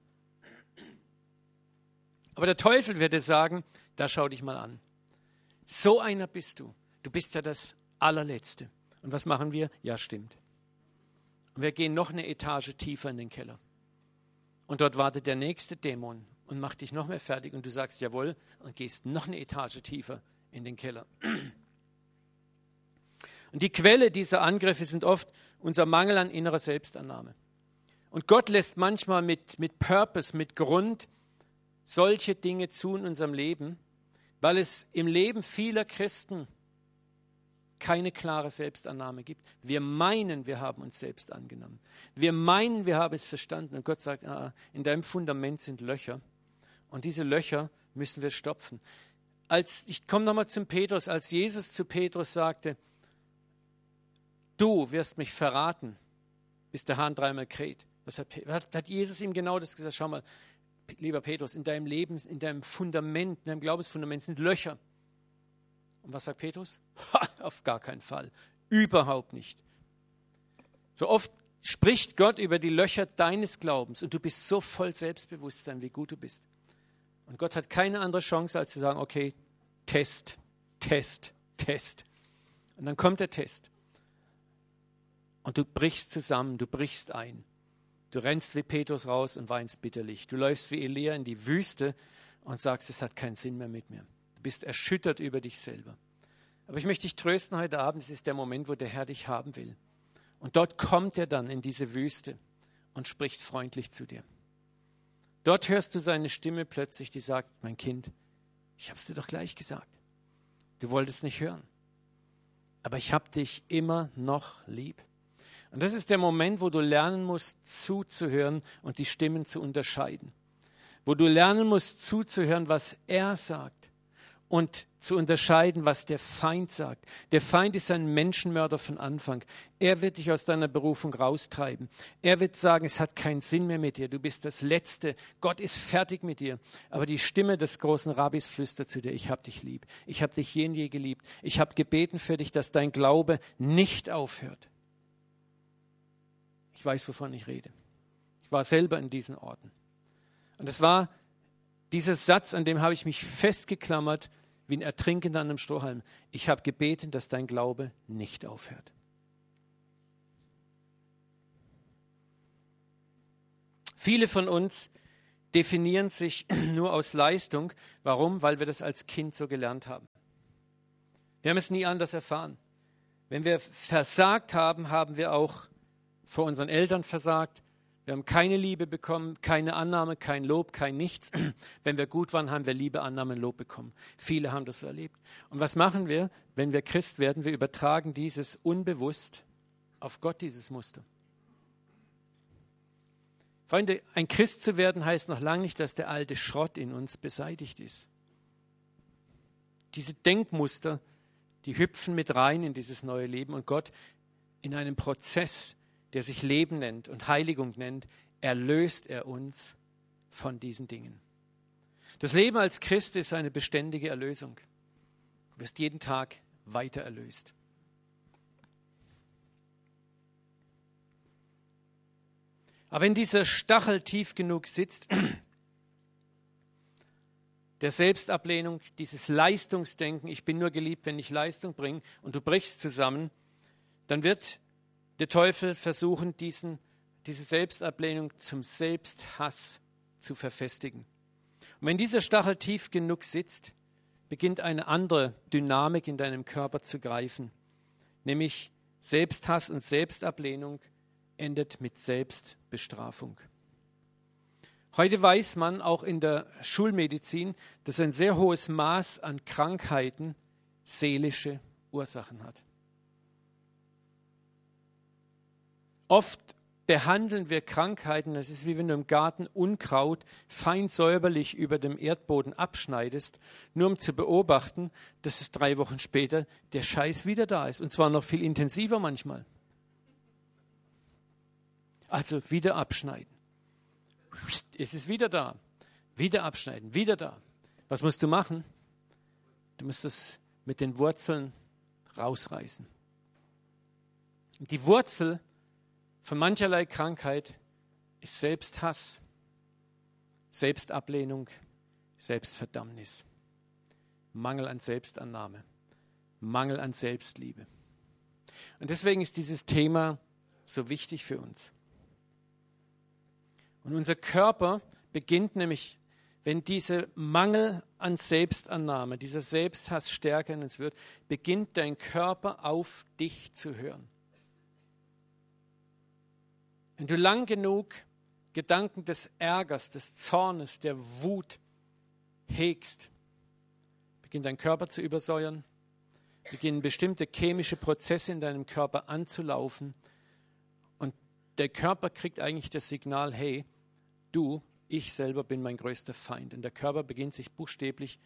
Aber der Teufel würde sagen, da schau dich mal an. So einer bist du. Du bist ja das allerletzte. Und was machen wir? Ja, stimmt. Und wir gehen noch eine Etage tiefer in den Keller. Und dort wartet der nächste Dämon und macht dich noch mehr fertig. Und du sagst jawohl und gehst noch eine Etage tiefer in den Keller. Und die Quelle dieser Angriffe sind oft unser Mangel an innerer Selbstannahme. Und Gott lässt manchmal mit, mit Purpose, mit Grund solche Dinge zu in unserem Leben, weil es im Leben vieler Christen keine klare Selbstannahme gibt. Wir meinen, wir haben uns selbst angenommen. Wir meinen, wir haben es verstanden. Und Gott sagt, ah, in deinem Fundament sind Löcher. Und diese Löcher müssen wir stopfen. Als, ich komme nochmal zum Petrus, als Jesus zu Petrus sagte, du wirst mich verraten, bis der Hahn dreimal kräht. Was hat, hat Jesus ihm genau das gesagt? Schau mal, lieber Petrus, in deinem Leben, in deinem Fundament, in deinem Glaubensfundament sind Löcher. Und was sagt Petrus? Ha, auf gar keinen Fall. Überhaupt nicht. So oft spricht Gott über die Löcher deines Glaubens und du bist so voll Selbstbewusstsein, wie gut du bist. Und Gott hat keine andere Chance, als zu sagen, okay, Test, Test, Test. Und dann kommt der Test. Und du brichst zusammen, du brichst ein. Du rennst wie Petrus raus und weinst bitterlich. Du läufst wie Elia in die Wüste und sagst, es hat keinen Sinn mehr mit mir. Du bist erschüttert über dich selber. Aber ich möchte dich trösten heute Abend, es ist der Moment, wo der Herr dich haben will. Und dort kommt er dann in diese Wüste und spricht freundlich zu dir. Dort hörst du seine Stimme plötzlich, die sagt, mein Kind, ich habe es dir doch gleich gesagt. Du wolltest nicht hören. Aber ich habe dich immer noch lieb. Und das ist der Moment, wo du lernen musst, zuzuhören und die Stimmen zu unterscheiden. Wo du lernen musst, zuzuhören, was er sagt und zu unterscheiden, was der Feind sagt. Der Feind ist ein Menschenmörder von Anfang. Er wird dich aus deiner Berufung raustreiben. Er wird sagen, es hat keinen Sinn mehr mit dir. Du bist das Letzte. Gott ist fertig mit dir. Aber die Stimme des großen Rabbis flüstert zu dir, ich habe dich lieb. Ich habe dich je und je geliebt. Ich habe gebeten für dich, dass dein Glaube nicht aufhört. Ich weiß, wovon ich rede. Ich war selber in diesen Orten. Und es war dieser Satz, an dem habe ich mich festgeklammert, wie ein Ertrinkender an einem Strohhalm. Ich habe gebeten, dass dein Glaube nicht aufhört. Viele von uns, definieren sich nur aus Leistung. Warum? Weil wir das als Kind so gelernt haben. Wir haben es nie anders erfahren. Wenn wir versagt haben, haben wir auch vor unseren Eltern versagt. Wir haben keine Liebe bekommen, keine Annahme, kein Lob, kein Nichts. Wenn wir gut waren, haben wir Liebe, Annahme und Lob bekommen. Viele haben das erlebt. Und was machen wir, wenn wir Christ werden? Wir übertragen dieses unbewusst auf Gott, dieses Muster. Freunde, ein Christ zu werden heißt noch lange nicht, dass der alte Schrott in uns beseitigt ist. Diese Denkmuster, die hüpfen mit rein in dieses neue Leben und Gott in einem Prozess, der sich Leben nennt und Heiligung nennt, erlöst er uns von diesen Dingen. Das Leben als Christ ist eine beständige Erlösung. Du wirst jeden Tag weiter erlöst. Aber wenn dieser Stachel tief genug sitzt, der Selbstablehnung, dieses Leistungsdenken, ich bin nur geliebt, wenn ich Leistung bringe, und du brichst zusammen, dann wird der Teufel versuchen, diesen, diese Selbstablehnung zum Selbsthass zu verfestigen. Und wenn dieser Stachel tief genug sitzt, beginnt eine andere Dynamik in deinem Körper zu greifen, nämlich Selbsthass und Selbstablehnung endet mit Selbstbestrafung. Heute weiß man auch in der Schulmedizin, dass ein sehr hohes Maß an Krankheiten seelische Ursachen hat. Oft behandeln wir Krankheiten, das ist wie wenn du im Garten Unkraut fein säuberlich über dem Erdboden abschneidest, nur um zu beobachten, dass es drei Wochen später der Scheiß wieder da ist. Und zwar noch viel intensiver manchmal. Also wieder abschneiden. Es ist wieder da. Wieder abschneiden, wieder da. Was musst du machen? Du musst es mit den Wurzeln rausreißen. Die Wurzel von mancherlei Krankheit ist Selbsthass, Selbstablehnung, Selbstverdammnis, Mangel an Selbstannahme, Mangel an Selbstliebe. Und deswegen ist dieses Thema so wichtig für uns. Und unser Körper beginnt nämlich, wenn dieser Mangel an Selbstannahme, dieser Selbsthass stärker in uns wird, beginnt dein Körper auf dich zu hören. Wenn du lang genug Gedanken des Ärgers, des Zornes, der Wut hegst, beginnt dein Körper zu übersäuern, beginnen bestimmte chemische Prozesse in deinem Körper anzulaufen der Körper kriegt eigentlich das Signal, hey, du, ich selber bin mein größter Feind. Und der Körper beginnt sich buchstäblich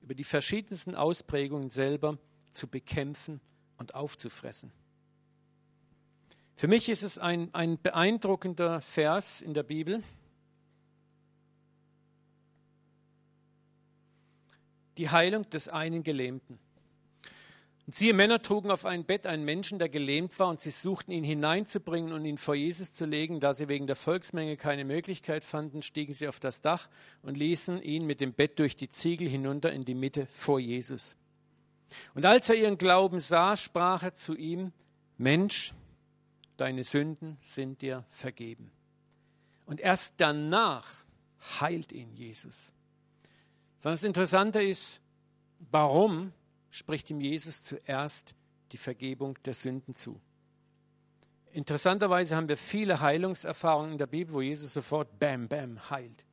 über die verschiedensten Ausprägungen selber zu bekämpfen und aufzufressen. Für mich ist es ein, ein beeindruckender Vers in der Bibel. Die Heilung des einen Gelähmten. Und siehe, Männer trugen auf ein Bett einen Menschen, der gelähmt war, und sie suchten ihn hineinzubringen und ihn vor Jesus zu legen. Da sie wegen der Volksmenge keine Möglichkeit fanden, stiegen sie auf das Dach und ließen ihn mit dem Bett durch die Ziegel hinunter in die Mitte vor Jesus. Und als er ihren Glauben sah, sprach er zu ihm, Mensch, deine Sünden sind dir vergeben. Und erst danach heilt ihn Jesus. Sondern das Interessante ist, warum spricht ihm Jesus zuerst die Vergebung der Sünden zu. Interessanterweise haben wir viele Heilungserfahrungen in der Bibel, wo Jesus sofort Bam, Bam heilt.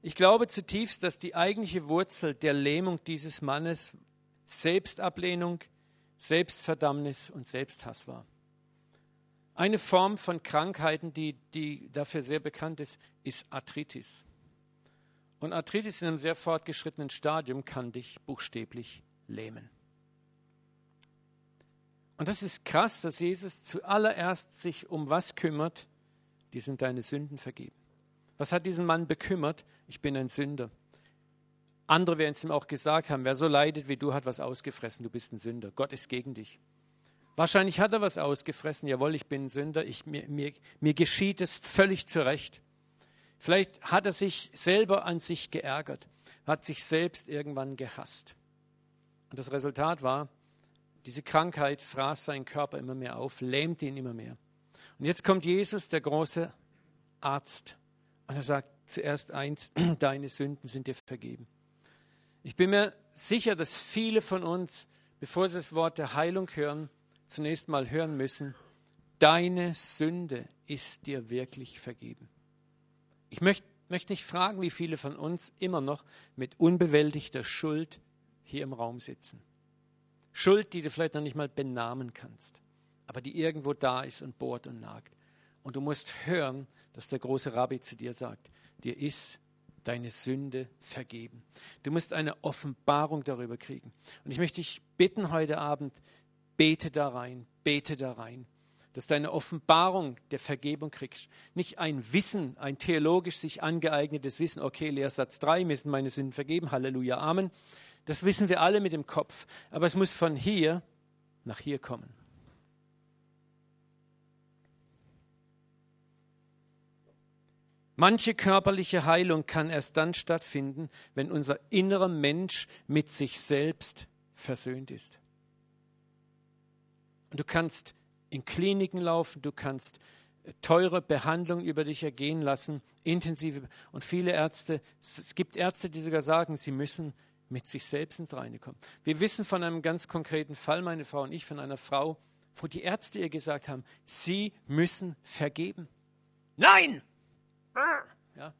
Ich glaube zutiefst, dass die eigentliche Wurzel der Lähmung dieses Mannes Selbstablehnung, Selbstverdammnis und Selbsthass war. Eine Form von Krankheiten, die, die dafür sehr bekannt ist, ist Arthritis. Und Arthritis in einem sehr fortgeschrittenen Stadium kann dich buchstäblich lähmen. Und das ist krass, dass Jesus zuallererst sich um was kümmert? Die sind deine Sünden vergeben. Was hat diesen Mann bekümmert? Ich bin ein Sünder. Andere werden es ihm auch gesagt haben, wer so leidet wie du, hat was ausgefressen, du bist ein Sünder. Gott ist gegen dich. Wahrscheinlich hat er was ausgefressen, jawohl, ich bin ein Sünder, ich, mir, mir, mir geschieht es völlig zurecht. Vielleicht hat er sich selber an sich geärgert, hat sich selbst irgendwann gehasst. Und das Resultat war, diese Krankheit fraß seinen Körper immer mehr auf, lähmte ihn immer mehr. Und Und jetzt kommt Jesus, der große Arzt, und er sagt zuerst eins, deine Sünden sind dir vergeben. Ich bin mir sicher, dass viele von uns, bevor sie das Wort der Heilung hören, zunächst mal hören müssen, deine Sünde ist dir wirklich vergeben. Ich möchte, möchte nicht fragen, wie viele von uns immer noch mit unbewältigter Schuld hier im Raum sitzen. Schuld, die du vielleicht noch nicht mal benamen kannst, aber die irgendwo da ist und bohrt und nagt. Und du musst hören, dass der große Rabbi zu dir sagt, dir ist deine Sünde vergeben. Du musst eine Offenbarung darüber kriegen. Und ich möchte dich bitten heute Abend, bete da rein, bete da rein, dass du eine Offenbarung der Vergebung kriegst. Nicht ein Wissen, ein theologisch sich angeeignetes Wissen, okay, Lehrsatz 3, mir sind meine Sünden vergeben, Halleluja, Amen. Das wissen wir alle mit dem Kopf. Aber es muss von hier nach hier kommen. Manche körperliche Heilung kann erst dann stattfinden, wenn unser innerer Mensch mit sich selbst versöhnt ist. Und du kannst in Kliniken laufen, du kannst äh, teure Behandlungen über dich ergehen lassen, intensive. Und viele Ärzte, es gibt Ärzte, die sogar sagen, sie müssen mit sich selbst ins Reine kommen. Wir wissen von einem ganz konkreten Fall, meine Frau und ich, von einer Frau, wo die Ärzte ihr gesagt haben, sie müssen vergeben. Nein! Ja?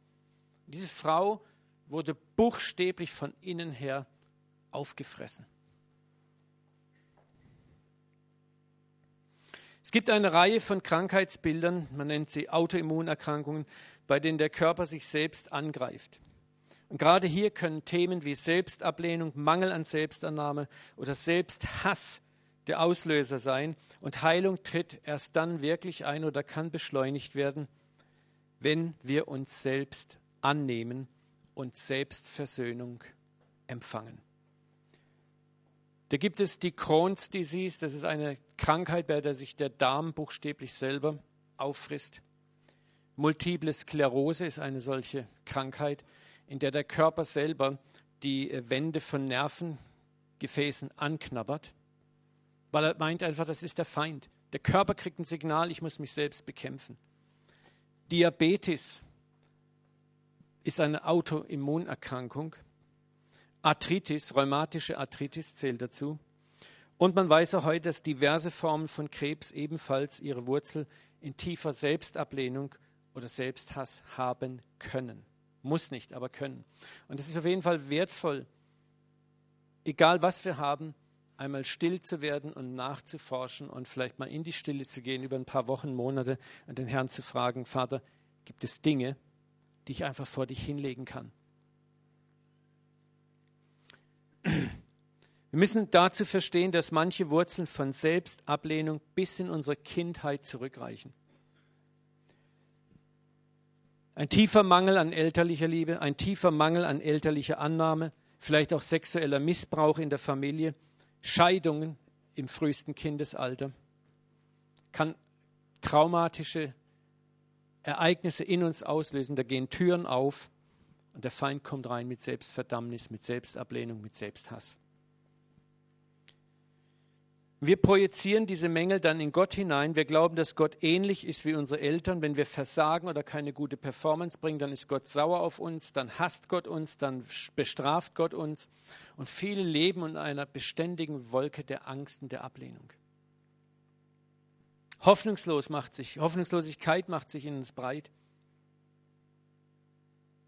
Diese Frau wurde buchstäblich von innen her aufgefressen. Es gibt eine Reihe von Krankheitsbildern, man nennt sie Autoimmunerkrankungen, bei denen der Körper sich selbst angreift. Und gerade hier können Themen wie Selbstablehnung, Mangel an Selbstannahme oder Selbsthass der Auslöser sein. Und Heilung tritt erst dann wirklich ein oder kann beschleunigt werden, wenn wir uns selbst annehmen und Selbstversöhnung empfangen. Da gibt es die Crohn's Disease, das ist eine Krankheit, bei der sich der Darm buchstäblich selber auffrisst. Multiple Sklerose ist eine solche Krankheit, in der der Körper selber die Wände von Nervengefäßen anknabbert, weil er meint einfach, das ist der Feind. Der Körper kriegt ein Signal, ich muss mich selbst bekämpfen. Diabetes ist eine Autoimmunerkrankung. Arthritis, rheumatische Arthritis zählt dazu. Und man weiß auch heute, dass diverse Formen von Krebs ebenfalls ihre Wurzel in tiefer Selbstablehnung oder Selbsthass haben können. Muss nicht, aber können. Und es ist auf jeden Fall wertvoll, egal was wir haben, einmal still zu werden und nachzuforschen und vielleicht mal in die Stille zu gehen über ein paar Wochen, Monate und den Herrn zu fragen, Vater, gibt es Dinge, die ich einfach vor dich hinlegen kann? Wir müssen dazu verstehen, dass manche Wurzeln von Selbstablehnung bis in unsere Kindheit zurückreichen. Ein tiefer Mangel an elterlicher Liebe, ein tiefer Mangel an elterlicher Annahme, vielleicht auch sexueller Missbrauch in der Familie, Scheidungen im frühesten Kindesalter kann traumatische Ereignisse in uns auslösen. Da gehen Türen auf und der Feind kommt rein mit Selbstverdammnis, mit Selbstablehnung, mit Selbsthass. Wir projizieren diese Mängel dann in Gott hinein. Wir glauben, dass Gott ähnlich ist wie unsere Eltern. Wenn wir versagen oder keine gute Performance bringen, dann ist Gott sauer auf uns, dann hasst Gott uns, dann bestraft Gott uns. Und viele leben in einer beständigen Wolke der Angst und der Ablehnung. Hoffnungslos macht sich, Hoffnungslosigkeit macht sich in uns breit.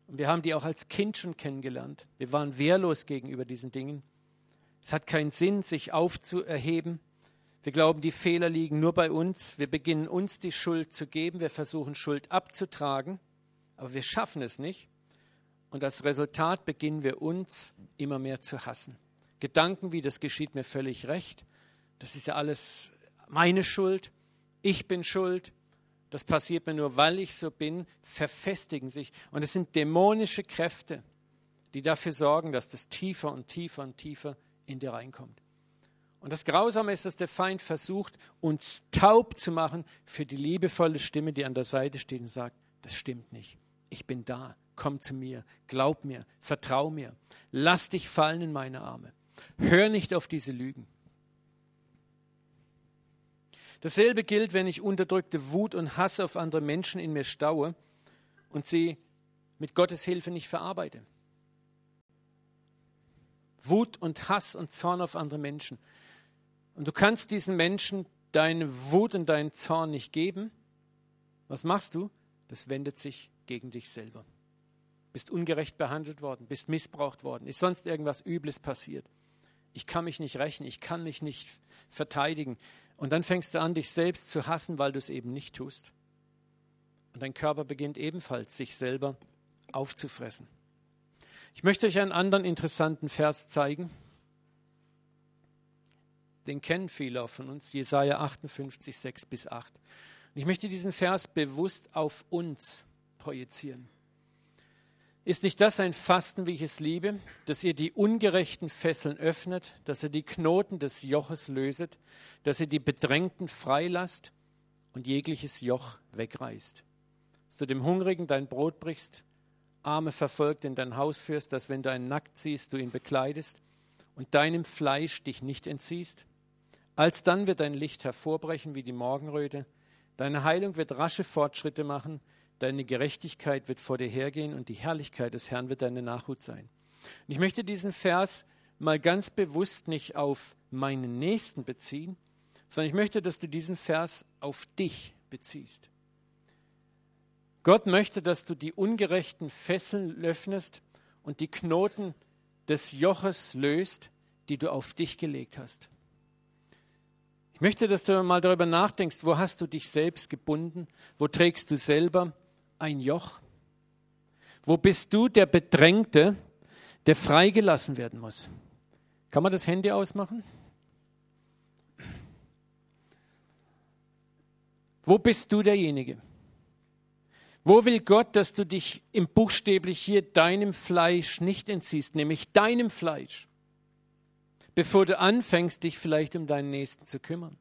Und wir haben die auch als Kind schon kennengelernt. Wir waren wehrlos gegenüber diesen Dingen. Es hat keinen Sinn, sich aufzuerheben. Wir glauben, die Fehler liegen nur bei uns. Wir beginnen uns die Schuld zu geben. Wir versuchen Schuld abzutragen, aber wir schaffen es nicht. Und als Resultat beginnen wir uns immer mehr zu hassen. Gedanken wie, das geschieht mir völlig recht. Das ist ja alles meine Schuld. Ich bin schuld. Das passiert mir nur, weil ich so bin, verfestigen sich. Und es sind dämonische Kräfte, die dafür sorgen, dass das tiefer und tiefer und tiefer in dir reinkommt. Und das Grausame ist, dass der Feind versucht, uns taub zu machen für die liebevolle Stimme, die an der Seite steht und sagt, das stimmt nicht. Ich bin da. Komm zu mir. Glaub mir. Vertrau mir. Lass dich fallen in meine Arme. Hör nicht auf diese Lügen. Dasselbe gilt, wenn ich unterdrückte Wut und Hass auf andere Menschen in mir staue und sie mit Gottes Hilfe nicht verarbeite. Wut und Hass und Zorn auf andere Menschen. Und du kannst diesen Menschen deine Wut und deinen Zorn nicht geben. Was machst du? Das wendet sich gegen dich selber. Bist ungerecht behandelt worden, bist missbraucht worden, ist sonst irgendwas Übles passiert. Ich kann mich nicht rächen, ich kann mich nicht verteidigen. Und dann fängst du an, dich selbst zu hassen, weil du es eben nicht tust. Und dein Körper beginnt ebenfalls, sich selber aufzufressen. Ich möchte euch einen anderen interessanten Vers zeigen. Den kennen viele von uns, Jesaja 58, 6 bis 8. Und ich möchte diesen Vers bewusst auf uns projizieren. Ist nicht das ein Fasten, wie ich es liebe, dass ihr die ungerechten Fesseln öffnet, dass ihr die Knoten des Joches löset, dass ihr die Bedrängten freilasst und jegliches Joch wegreißt? Dass du dem Hungrigen dein Brot brichst, Arme verfolgt in dein Haus führst, dass wenn du einen nackt siehst, du ihn bekleidest und deinem Fleisch dich nicht entziehst? Alsdann wird dein Licht hervorbrechen wie die Morgenröte, deine Heilung wird rasche Fortschritte machen, deine Gerechtigkeit wird vor dir hergehen und die Herrlichkeit des Herrn wird deine Nachhut sein. Und ich möchte diesen Vers mal ganz bewusst nicht auf meinen Nächsten beziehen, sondern ich möchte, dass du diesen Vers auf dich beziehst. Gott möchte, dass du die ungerechten Fesseln öffnest und die Knoten des Joches löst, die du auf dich gelegt hast. Ich möchte, dass du mal darüber nachdenkst, wo hast du dich selbst gebunden? Wo trägst du selber ein Joch? Wo bist du der Bedrängte, der freigelassen werden muss? Kann man das Handy ausmachen? Wo bist du derjenige? Wo will Gott, dass du dich im buchstäblich hier deinem Fleisch nicht entziehst, nämlich deinem Fleisch, bevor du anfängst, dich vielleicht um deinen Nächsten zu kümmern?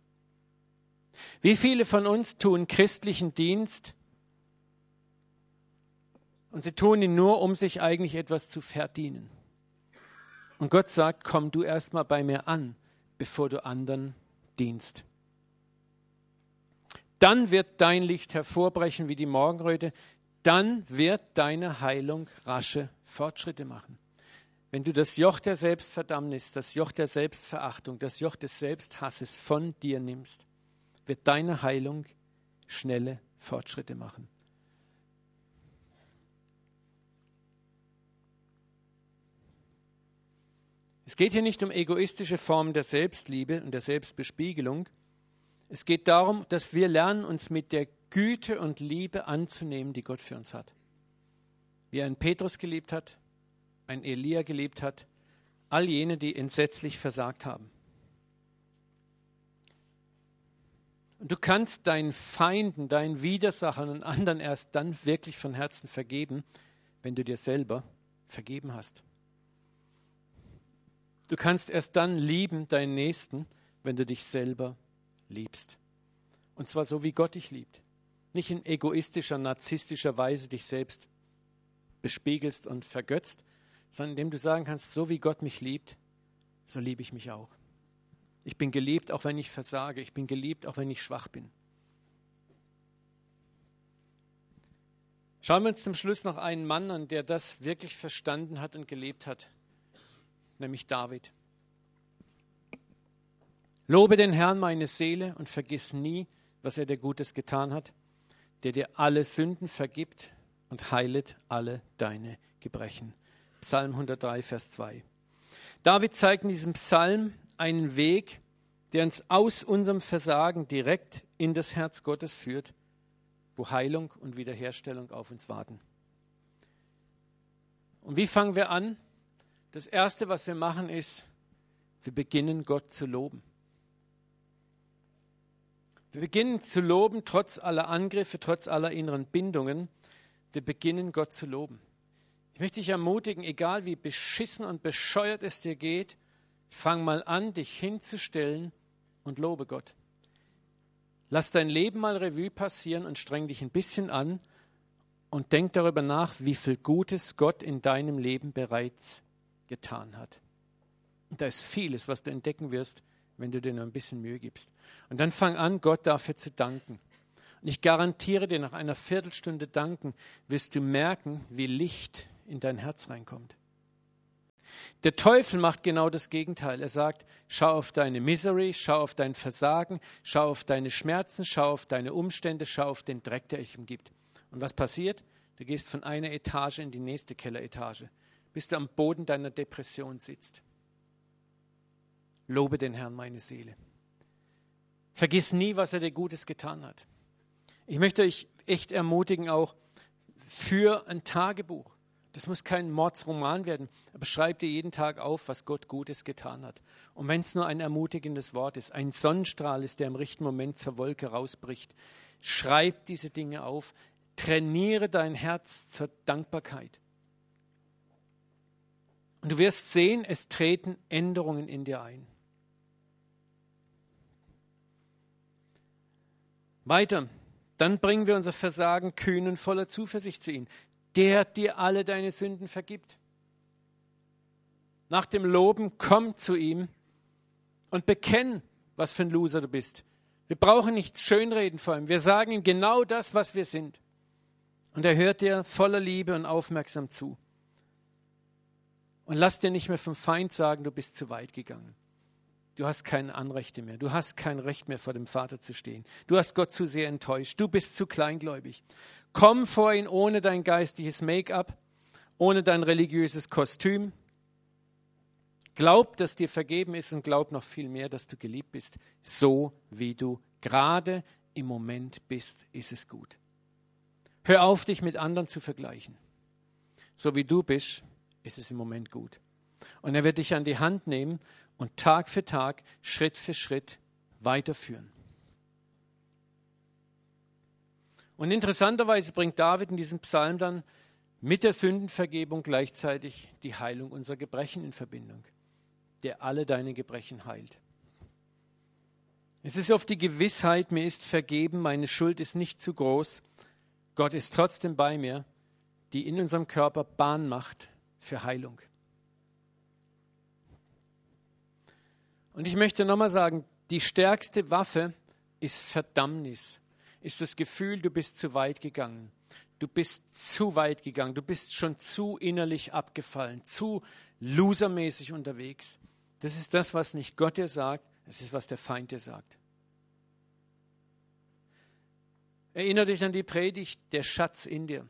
Wie viele von uns tun christlichen Dienst und sie tun ihn nur, um sich eigentlich etwas zu verdienen? Und Gott sagt, komm du erstmal bei mir an, bevor du anderen dienst dann wird dein Licht hervorbrechen wie die Morgenröte, dann wird deine Heilung rasche Fortschritte machen. Wenn du das Joch der Selbstverdammnis, das Joch der Selbstverachtung, das Joch des Selbsthasses von dir nimmst, wird deine Heilung schnelle Fortschritte machen. Es geht hier nicht um egoistische Formen der Selbstliebe und der Selbstbespiegelung, es geht darum, dass wir lernen, uns mit der Güte und Liebe anzunehmen, die Gott für uns hat. Wie ein Petrus geliebt hat, ein Elia geliebt hat, all jene, die entsetzlich versagt haben. Und du kannst deinen Feinden, deinen Widersachern und anderen erst dann wirklich von Herzen vergeben, wenn du dir selber vergeben hast. Du kannst erst dann lieben deinen Nächsten, wenn du dich selber liebst. Und zwar so, wie Gott dich liebt. Nicht in egoistischer, narzisstischer Weise dich selbst bespiegelst und vergötzt, sondern indem du sagen kannst, so wie Gott mich liebt, so liebe ich mich auch. Ich bin geliebt, auch wenn ich versage. Ich bin geliebt, auch wenn ich schwach bin. Schauen wir uns zum Schluss noch einen Mann an, der das wirklich verstanden hat und gelebt hat, nämlich David. Lobe den Herrn meine Seele und vergiss nie, was er dir Gutes getan hat, der dir alle Sünden vergibt und heilet alle deine Gebrechen. Psalm 103, Vers 2. David zeigt in diesem Psalm einen Weg, der uns aus unserem Versagen direkt in das Herz Gottes führt, wo Heilung und Wiederherstellung auf uns warten. Und wie fangen wir an? Das Erste, was wir machen, ist, wir beginnen Gott zu loben. Wir beginnen zu loben, trotz aller Angriffe, trotz aller inneren Bindungen. Wir beginnen Gott zu loben. Ich möchte dich ermutigen, egal wie beschissen und bescheuert es dir geht, fang mal an, dich hinzustellen und lobe Gott. Lass dein Leben mal Revue passieren und streng dich ein bisschen an und denk darüber nach, wie viel Gutes Gott in deinem Leben bereits getan hat. Und da ist vieles, was du entdecken wirst, wenn du dir nur ein bisschen Mühe gibst. Und dann fang an, Gott dafür zu danken. Und ich garantiere dir, nach einer Viertelstunde danken, wirst du merken, wie Licht in dein Herz reinkommt. Der Teufel macht genau das Gegenteil. Er sagt, schau auf deine Misery, schau auf dein Versagen, schau auf deine Schmerzen, schau auf deine Umstände, schau auf den Dreck, der dich umgibt. Und was passiert? Du gehst von einer Etage in die nächste Kelleretage, bis du am Boden deiner Depression sitzt. Lobe den Herrn, meine Seele. Vergiss nie, was er dir Gutes getan hat. Ich möchte euch echt ermutigen, auch für ein Tagebuch. Das muss kein Mordsroman werden, aber schreib dir jeden Tag auf, was Gott Gutes getan hat. Und wenn es nur ein ermutigendes Wort ist, ein Sonnenstrahl ist, der im richtigen Moment zur Wolke rausbricht, schreib diese Dinge auf, trainiere dein Herz zur Dankbarkeit. Und du wirst sehen, es treten Änderungen in dir ein. Weiter, dann bringen wir unser Versagen kühn und voller Zuversicht zu ihm der dir alle deine Sünden vergibt. Nach dem Loben komm zu ihm und bekenn, was für ein Loser du bist. Wir brauchen nichts schönreden vor ihm. Wir sagen ihm genau das, was wir sind. Und er hört dir voller Liebe und aufmerksam zu. Und lass dir nicht mehr vom Feind sagen, du bist zu weit gegangen. Du hast keine Anrechte mehr. Du hast kein Recht mehr vor dem Vater zu stehen. Du hast Gott zu sehr enttäuscht. Du bist zu kleingläubig. Komm vor ihn ohne dein geistliches Make-up, ohne dein religiöses Kostüm. Glaub, dass dir vergeben ist und glaub noch viel mehr, dass du geliebt bist. So wie du gerade im Moment bist, ist es gut. Hör auf, dich mit anderen zu vergleichen. So wie du bist, ist es im Moment gut. Und er wird dich an die Hand nehmen und Tag für Tag, Schritt für Schritt weiterführen. Und interessanterweise bringt David in diesem Psalm dann mit der Sündenvergebung gleichzeitig die Heilung unserer Gebrechen in Verbindung, der alle deine Gebrechen heilt. Es ist oft die Gewissheit, mir ist vergeben, meine Schuld ist nicht zu groß, Gott ist trotzdem bei mir, die in unserem Körper Bahn macht für Heilung. Und ich möchte nochmal sagen, die stärkste Waffe ist Verdammnis, ist das Gefühl, du bist zu weit gegangen. Du bist zu weit gegangen, du bist schon zu innerlich abgefallen, zu losermäßig unterwegs. Das ist das, was nicht Gott dir sagt, das ist, was der Feind dir sagt. Erinnere dich an die Predigt, der Schatz in dir.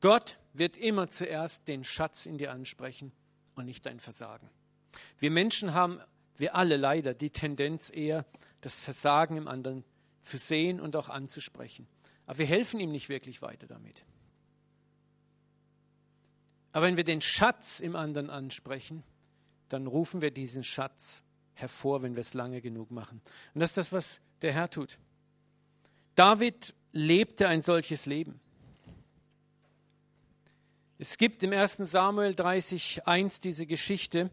Gott wird immer zuerst den Schatz in dir ansprechen und nicht dein Versagen. Wir Menschen haben, wir alle leider, die Tendenz eher, das Versagen im anderen zu sehen und auch anzusprechen. Aber wir helfen ihm nicht wirklich weiter damit. Aber wenn wir den Schatz im anderen ansprechen, dann rufen wir diesen Schatz hervor, wenn wir es lange genug machen. Und das ist das, was der Herr tut. David lebte ein solches Leben. Es gibt im 1. Samuel 30,1 diese Geschichte,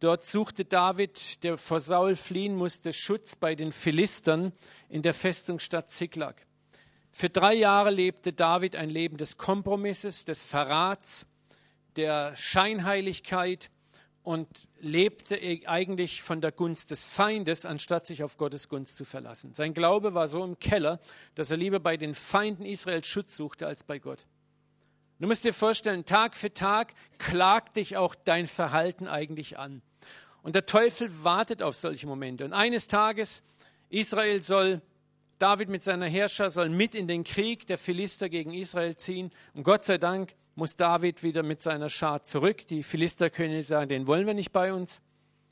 Dort suchte David, der vor Saul fliehen musste, Schutz bei den Philistern in der Festungsstadt Ziklag. Für drei Jahre lebte David ein Leben des Kompromisses, des Verrats, der Scheinheiligkeit und lebte eigentlich von der Gunst des Feindes, anstatt sich auf Gottes Gunst zu verlassen. Sein Glaube war so im Keller, dass er lieber bei den Feinden Israels Schutz suchte als bei Gott. Du musst dir vorstellen, Tag für Tag klagt dich auch dein Verhalten eigentlich an. Und der Teufel wartet auf solche Momente. Und eines Tages, Israel soll, David mit seiner Herrscher soll mit in den Krieg der Philister gegen Israel ziehen. Und Gott sei Dank muss David wieder mit seiner Schar zurück. Die Philister können sagen, den wollen wir nicht bei uns.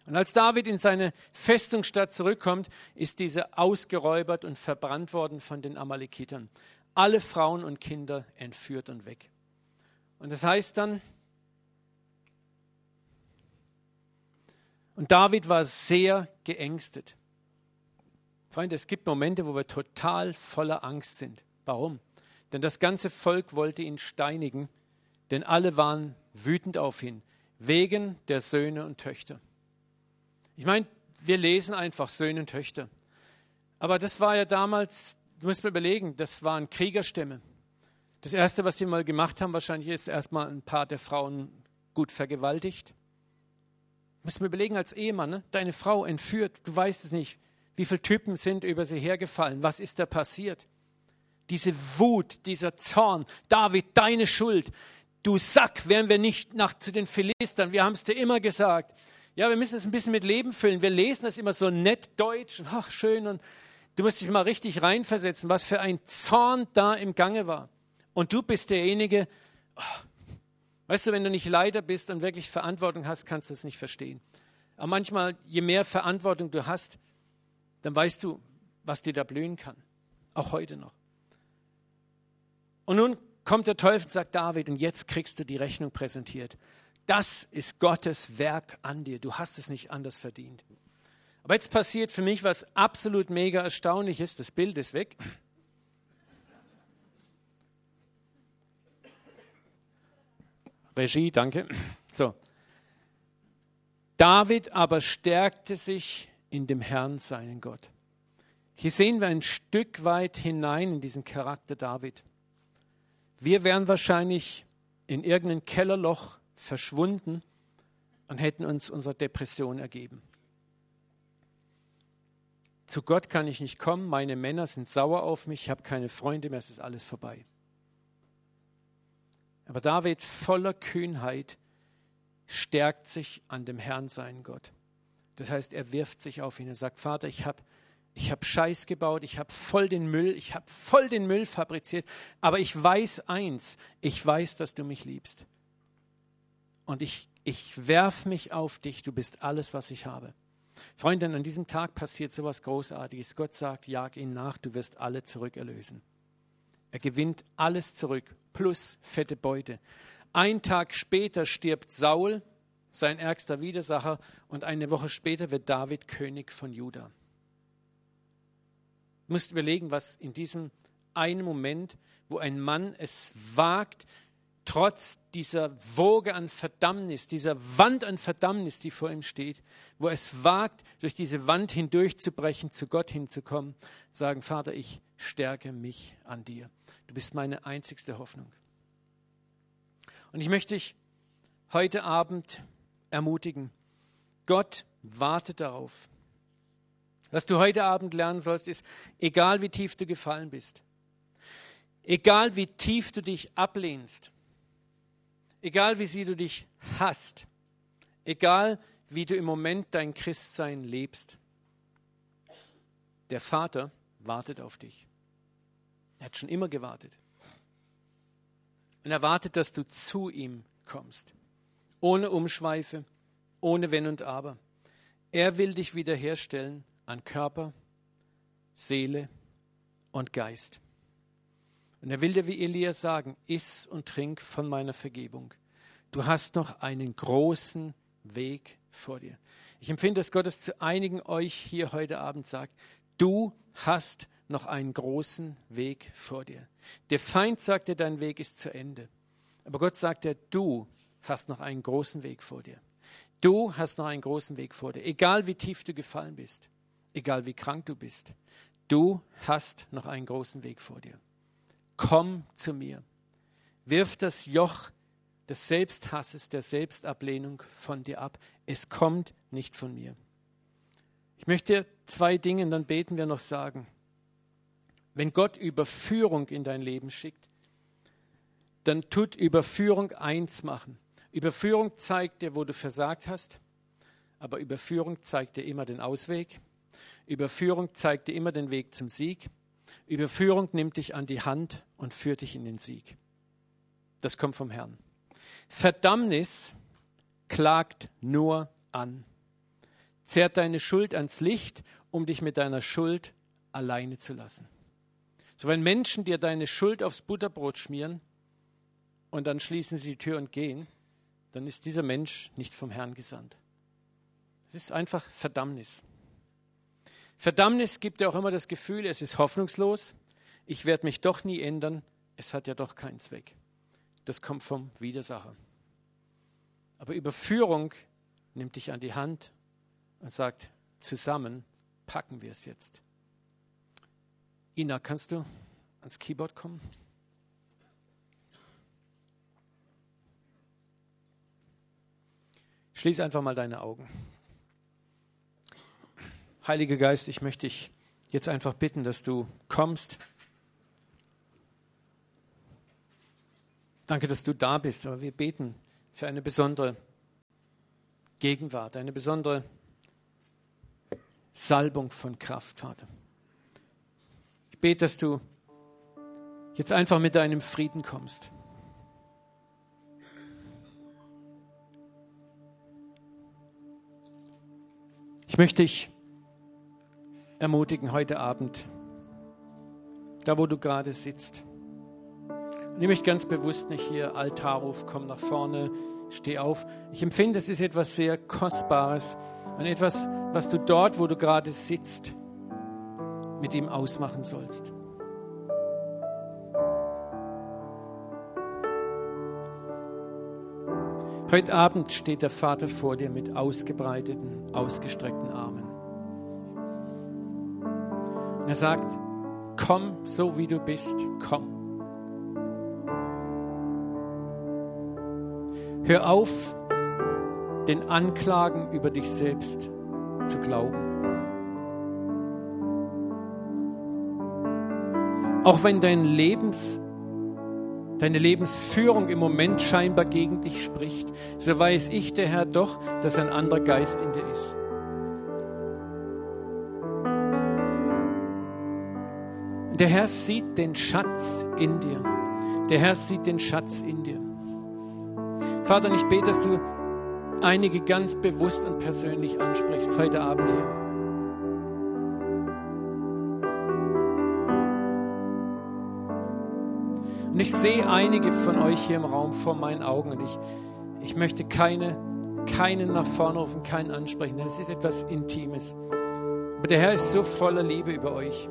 Und als David in seine Festungsstadt zurückkommt, ist diese ausgeräubert und verbrannt worden von den Amalekitern. Alle Frauen und Kinder entführt und weg. Und das heißt dann, Und David war sehr geängstet. Freunde, es gibt Momente, wo wir total voller Angst sind. Warum? Denn das ganze Volk wollte ihn steinigen, denn alle waren wütend auf ihn, wegen der Söhne und Töchter. Ich meine, wir lesen einfach Söhne und Töchter. Aber das war ja damals, du musst mir überlegen, das waren Kriegerstämme. Das Erste, was sie mal gemacht haben, wahrscheinlich ist erstmal ein paar der Frauen gut vergewaltigt Muss mir überlegen als Ehemann, ne? deine Frau entführt, du weißt es nicht, wie viele Typen sind über sie hergefallen, was ist da passiert? Diese Wut, dieser Zorn, David, deine Schuld, du Sack, wären wir nicht nach zu den Philistern, wir haben es dir immer gesagt. Ja, wir müssen es ein bisschen mit Leben füllen. Wir lesen das immer so nett deutsch, ach schön und du musst dich mal richtig reinversetzen, was für ein Zorn da im Gange war. Und du bist derjenige, oh, weißt du, wenn du nicht Leiter bist und wirklich Verantwortung hast, kannst du es nicht verstehen. Aber manchmal, je mehr Verantwortung du hast, dann weißt du, was dir da blühen kann. Auch heute noch. Und nun kommt der Teufel und sagt David, und jetzt kriegst du die Rechnung präsentiert. Das ist Gottes Werk an dir. Du hast es nicht anders verdient. Aber jetzt passiert für mich was absolut mega erstaunliches. Das Bild ist weg. Regie, danke. So. David aber stärkte sich in dem Herrn, seinen Gott. Hier sehen wir ein Stück weit hinein in diesen Charakter David. Wir wären wahrscheinlich in irgendein Kellerloch verschwunden und hätten uns unserer Depression ergeben. Zu Gott kann ich nicht kommen, meine Männer sind sauer auf mich, ich habe keine Freunde mehr, es ist alles vorbei. Aber David voller Kühnheit stärkt sich an dem Herrn, seinen Gott. Das heißt, er wirft sich auf ihn und sagt, Vater, ich habe ich habe Scheiß gebaut, ich habe voll den Müll, ich habe voll den Müll fabriziert, aber ich weiß eins, ich weiß, dass du mich liebst. Und ich, ich werf mich auf dich, du bist alles, was ich habe. Freunde, an diesem Tag passiert so etwas Großartiges. Gott sagt, jag ihn nach, du wirst alle zurückerlösen. Er gewinnt alles zurück, plus fette Beute. Ein Tag später stirbt Saul, sein ärgster Widersacher, und eine Woche später wird David König von Juda. Du musst überlegen, was in diesem einen Moment, wo ein Mann es wagt, trotz dieser Woge an Verdammnis, dieser Wand an Verdammnis, die vor ihm steht, wo er es wagt, durch diese Wand hindurchzubrechen, zu Gott hinzukommen, sagen, Vater, ich stärke mich an dir. Du bist meine einzigste Hoffnung. Und ich möchte dich heute Abend ermutigen, Gott wartet darauf, was du heute Abend lernen sollst, ist, egal wie tief du gefallen bist, egal wie tief du dich ablehnst, egal wie sie du dich hast, egal wie du im Moment dein Christsein lebst, der Vater wartet auf dich. Er hat schon immer gewartet. Und er wartet, dass du zu ihm kommst. Ohne Umschweife, ohne Wenn und Aber. Er will dich wiederherstellen an Körper, Seele und Geist. Und er will dir wie Elia sagen, iss und trink von meiner Vergebung. Du hast noch einen großen Weg vor dir. Ich empfinde, dass Gott es zu einigen euch hier heute Abend sagt, du hast noch einen großen Weg vor dir. Der Feind sagt dir, dein Weg ist zu Ende. Aber Gott sagt dir, du hast noch einen großen Weg vor dir. Du hast noch einen großen Weg vor dir, egal wie tief du gefallen bist egal wie krank du bist. Du hast noch einen großen Weg vor dir. Komm zu mir. Wirf das Joch des Selbsthasses, der Selbstablehnung von dir ab. Es kommt nicht von mir. Ich möchte zwei Dinge, dann beten wir noch sagen. Wenn Gott Überführung in dein Leben schickt, dann tut Überführung eins machen. Überführung zeigt dir, wo du versagt hast, aber Überführung zeigt dir immer den Ausweg Überführung zeigt dir immer den Weg zum Sieg. Überführung nimmt dich an die Hand und führt dich in den Sieg. Das kommt vom Herrn. Verdammnis klagt nur an. Zerrt deine Schuld ans Licht, um dich mit deiner Schuld alleine zu lassen. So wenn Menschen dir deine Schuld aufs Butterbrot schmieren und dann schließen sie die Tür und gehen, dann ist dieser Mensch nicht vom Herrn gesandt. Es ist einfach Verdammnis. Verdammnis gibt ja auch immer das Gefühl, es ist hoffnungslos, ich werde mich doch nie ändern, es hat ja doch keinen Zweck. Das kommt vom Widersacher. Aber Überführung nimmt dich an die Hand und sagt, zusammen packen wir es jetzt. Ina, kannst du ans Keyboard kommen? Schließ einfach mal deine Augen. Heiliger Geist, ich möchte dich jetzt einfach bitten, dass du kommst. Danke, dass du da bist, aber wir beten für eine besondere Gegenwart, eine besondere Salbung von Kraft, Vater. Ich bete, dass du jetzt einfach mit deinem Frieden kommst. Ich möchte dich ermutigen heute Abend, da wo du gerade sitzt. Und ich möchte ganz bewusst nicht hier Altarruf, komm nach vorne, steh auf. Ich empfinde, es ist etwas sehr Kostbares und etwas, was du dort, wo du gerade sitzt, mit ihm ausmachen sollst. Heute Abend steht der Vater vor dir mit ausgebreiteten, ausgestreckten Armen. Und er sagt, komm so wie du bist, komm. Hör auf, den Anklagen über dich selbst zu glauben. Auch wenn dein Lebens, deine Lebensführung im Moment scheinbar gegen dich spricht, so weiß ich, der Herr, doch, dass ein anderer Geist in dir ist. Der Herr sieht den Schatz in dir. Der Herr sieht den Schatz in dir. Vater, ich bete, dass du einige ganz bewusst und persönlich ansprichst heute Abend hier. Und ich sehe einige von euch hier im Raum vor meinen Augen und ich, ich möchte keine, keinen nach vorne rufen, keinen ansprechen, denn es ist etwas Intimes. Aber der Herr ist so voller Liebe über euch.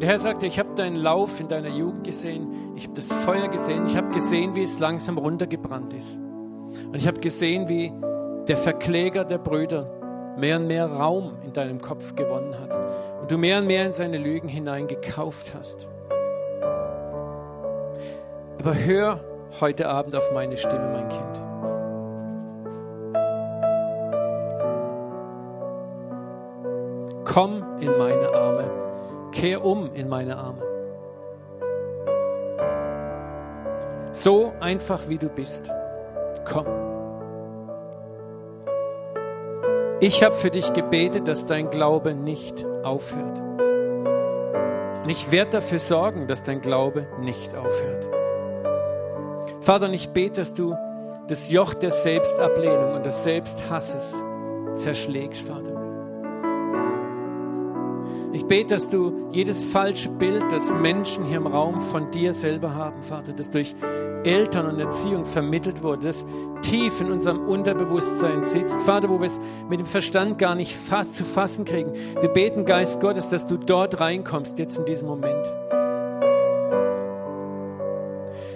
Und der Herr sagte, ich habe deinen Lauf in deiner Jugend gesehen, ich habe das Feuer gesehen, ich habe gesehen, wie es langsam runtergebrannt ist. Und ich habe gesehen, wie der Verkläger der Brüder mehr und mehr Raum in deinem Kopf gewonnen hat und du mehr und mehr in seine Lügen hineingekauft hast. Aber hör heute Abend auf meine Stimme, mein Kind. Komm in meine Arme. Kehr um in meine Arme. So einfach wie du bist. Komm. Ich habe für dich gebetet, dass dein Glaube nicht aufhört. Und ich werde dafür sorgen, dass dein Glaube nicht aufhört. Vater, und ich bete, dass du das Joch der Selbstablehnung und des Selbsthasses zerschlägst, Vater. Ich bete, dass du jedes falsche Bild, das Menschen hier im Raum von dir selber haben, Vater, das durch Eltern und Erziehung vermittelt wurde, das tief in unserem Unterbewusstsein sitzt, Vater, wo wir es mit dem Verstand gar nicht fast zu fassen kriegen. Wir beten, Geist Gottes, dass du dort reinkommst, jetzt in diesem Moment.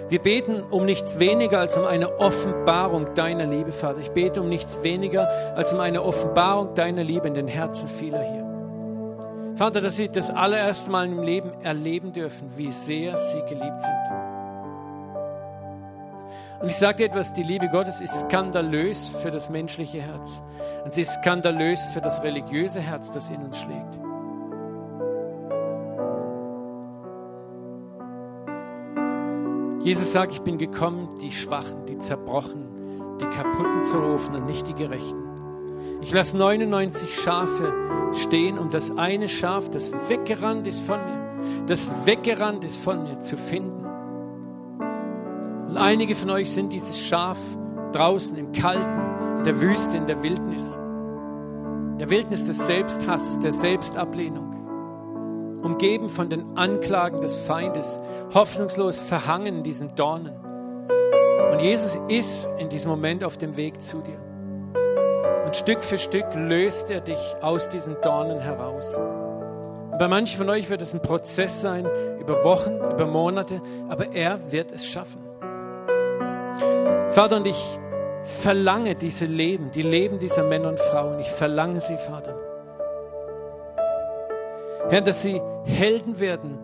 Wir beten um nichts weniger als um eine Offenbarung deiner Liebe, Vater. Ich bete um nichts weniger als um eine Offenbarung deiner Liebe in den Herzen vieler hier. Vater, dass sie das allererste Mal im Leben erleben dürfen, wie sehr sie geliebt sind. Und ich sage dir etwas, die Liebe Gottes ist skandalös für das menschliche Herz. Und sie ist skandalös für das religiöse Herz, das in uns schlägt. Jesus sagt, ich bin gekommen, die Schwachen, die Zerbrochenen, die Kaputten zu rufen und nicht die Gerechten. Ich lasse 99 Schafe stehen, um das eine Schaf, das weggerannt ist von mir, das weggerannt ist von mir, zu finden. Und einige von euch sind dieses Schaf draußen im Kalten, in der Wüste, in der Wildnis. Der Wildnis des Selbsthasses, der Selbstablehnung. Umgeben von den Anklagen des Feindes, hoffnungslos verhangen in diesen Dornen. Und Jesus ist in diesem Moment auf dem Weg zu dir. Und Stück für Stück löst er dich aus diesen Dornen heraus. Und bei manchen von euch wird es ein Prozess sein, über Wochen, über Monate, aber er wird es schaffen. Vater, und ich verlange diese Leben, die Leben dieser Männer und Frauen, ich verlange sie, Vater. Herr, dass sie Helden werden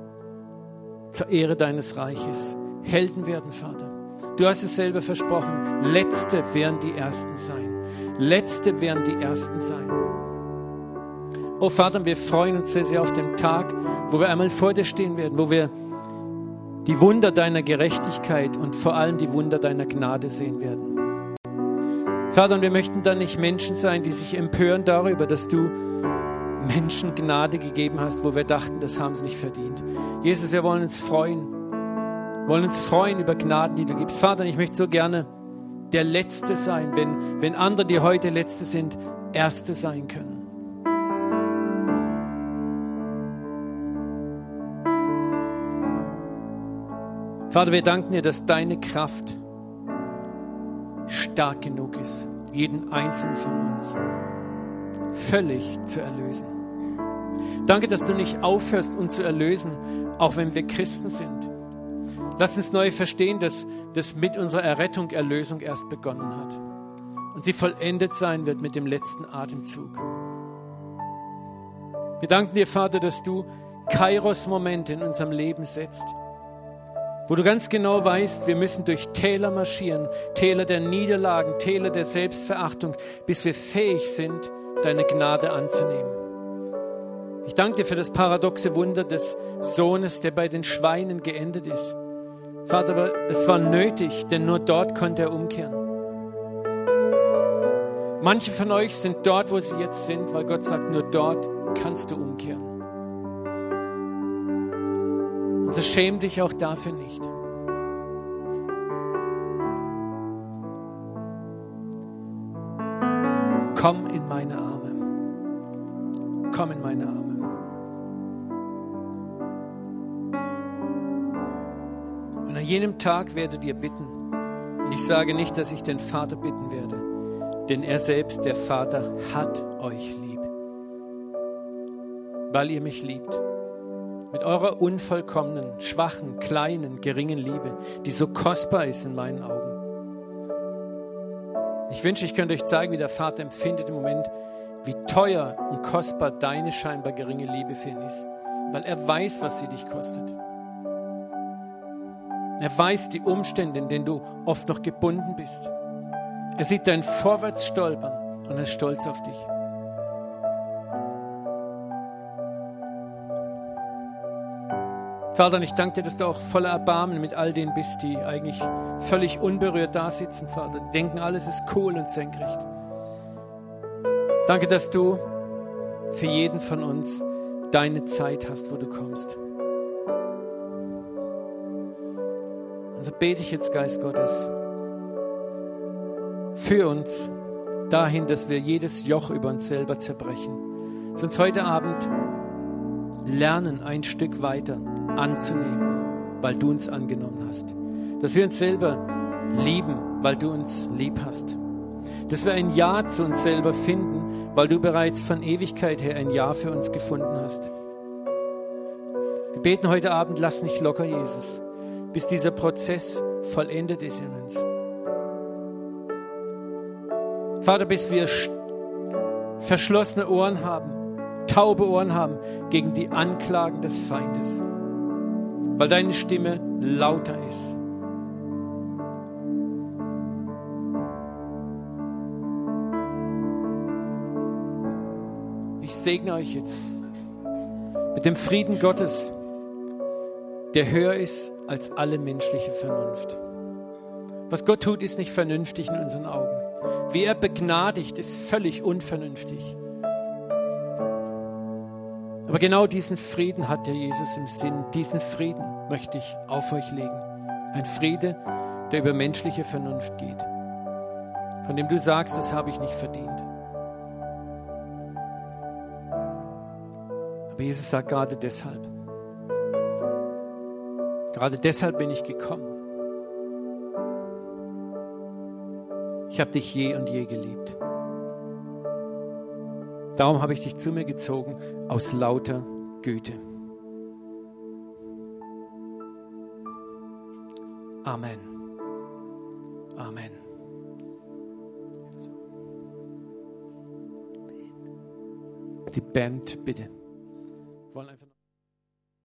zur Ehre deines Reiches. Helden werden, Vater. Du hast es selber versprochen. Letzte werden die Ersten sein. Letzte werden die Ersten sein. Oh Vater, wir freuen uns sehr, sehr auf den Tag, wo wir einmal vor dir stehen werden, wo wir die Wunder deiner Gerechtigkeit und vor allem die Wunder deiner Gnade sehen werden. Vater, und wir möchten dann nicht Menschen sein, die sich empören darüber, dass du Menschen Gnade gegeben hast, wo wir dachten, das haben sie nicht verdient. Jesus, wir wollen uns freuen, wollen uns freuen über Gnaden, die du gibst. Vater, ich möchte so gerne der Letzte sein, wenn, wenn andere, die heute Letzte sind, Erste sein können. Vater, wir danken dir, dass deine Kraft stark genug ist, jeden einzelnen von uns völlig zu erlösen. Danke, dass du nicht aufhörst, uns zu erlösen, auch wenn wir Christen sind. Lass uns neu verstehen, dass das mit unserer Errettung Erlösung erst begonnen hat und sie vollendet sein wird mit dem letzten Atemzug. Wir danken dir, Vater, dass du Kairos-Momente in unserem Leben setzt wo du ganz genau weißt, wir müssen durch Täler marschieren, Täler der Niederlagen, Täler der Selbstverachtung, bis wir fähig sind, deine Gnade anzunehmen. Ich danke dir für das paradoxe Wunder des Sohnes, der bei den Schweinen geendet ist. Vater, aber es war nötig, denn nur dort konnte er umkehren. Manche von euch sind dort, wo sie jetzt sind, weil Gott sagt, nur dort kannst du umkehren. Und so schäm dich auch dafür nicht. Komm in meine Arme. Komm in meine Arme. An jenem Tag werdet ihr bitten. Und ich sage nicht, dass ich den Vater bitten werde, denn er selbst, der Vater, hat euch lieb, weil ihr mich liebt mit eurer unvollkommenen, schwachen, kleinen, geringen Liebe, die so kostbar ist in meinen Augen. Ich wünsche, ich könnte euch zeigen, wie der Vater empfindet im Moment, wie teuer und kostbar deine scheinbar geringe Liebe für ihn ist, weil er weiß, was sie dich kostet. Er weiß die Umstände, in denen du oft noch gebunden bist. Er sieht dein Vorwärtsstolpern und ist stolz auf dich. Vater, ich danke dir, dass du auch voller Erbarmen mit all denen bist, die eigentlich völlig unberührt da sitzen, Vater. Denken, alles ist cool und senkrecht. Danke, dass du für jeden von uns deine Zeit hast, wo du kommst. Also bete ich jetzt, Geist Gottes, für uns dahin, dass wir jedes Joch über uns selber zerbrechen. Dass uns heute Abend lernen, ein Stück weiter anzunehmen, weil du uns angenommen hast. Dass wir uns selber lieben, weil du uns lieb hast. Dass wir ein Ja zu uns selber finden, weil du bereits von Ewigkeit her ein Ja für uns gefunden hast. Wir beten heute Abend, lass nicht locker, Jesus, bis dieser Prozess vollendet ist in uns. Vater, bis wir verschlossene Ohren haben, taube Ohren haben gegen die Anklagen des Feindes weil deine Stimme lauter ist. Ich segne euch jetzt mit dem Frieden Gottes, der höher ist als alle menschliche Vernunft. Was Gott tut, ist nicht vernünftig in unseren Augen. Wie er begnadigt, ist völlig unvernünftig. Aber genau diesen Frieden hat ja Jesus im Sinn. Diesen Frieden möchte ich auf euch legen. Ein Friede, der über menschliche Vernunft geht. Von dem du sagst, das habe ich nicht verdient. Aber Jesus sagt gerade deshalb. Gerade deshalb bin ich gekommen. Ich habe dich je und je geliebt. Darum habe ich dich zu mir gezogen aus lauter Güte. Amen. Amen. Die Band, bitte. Wollen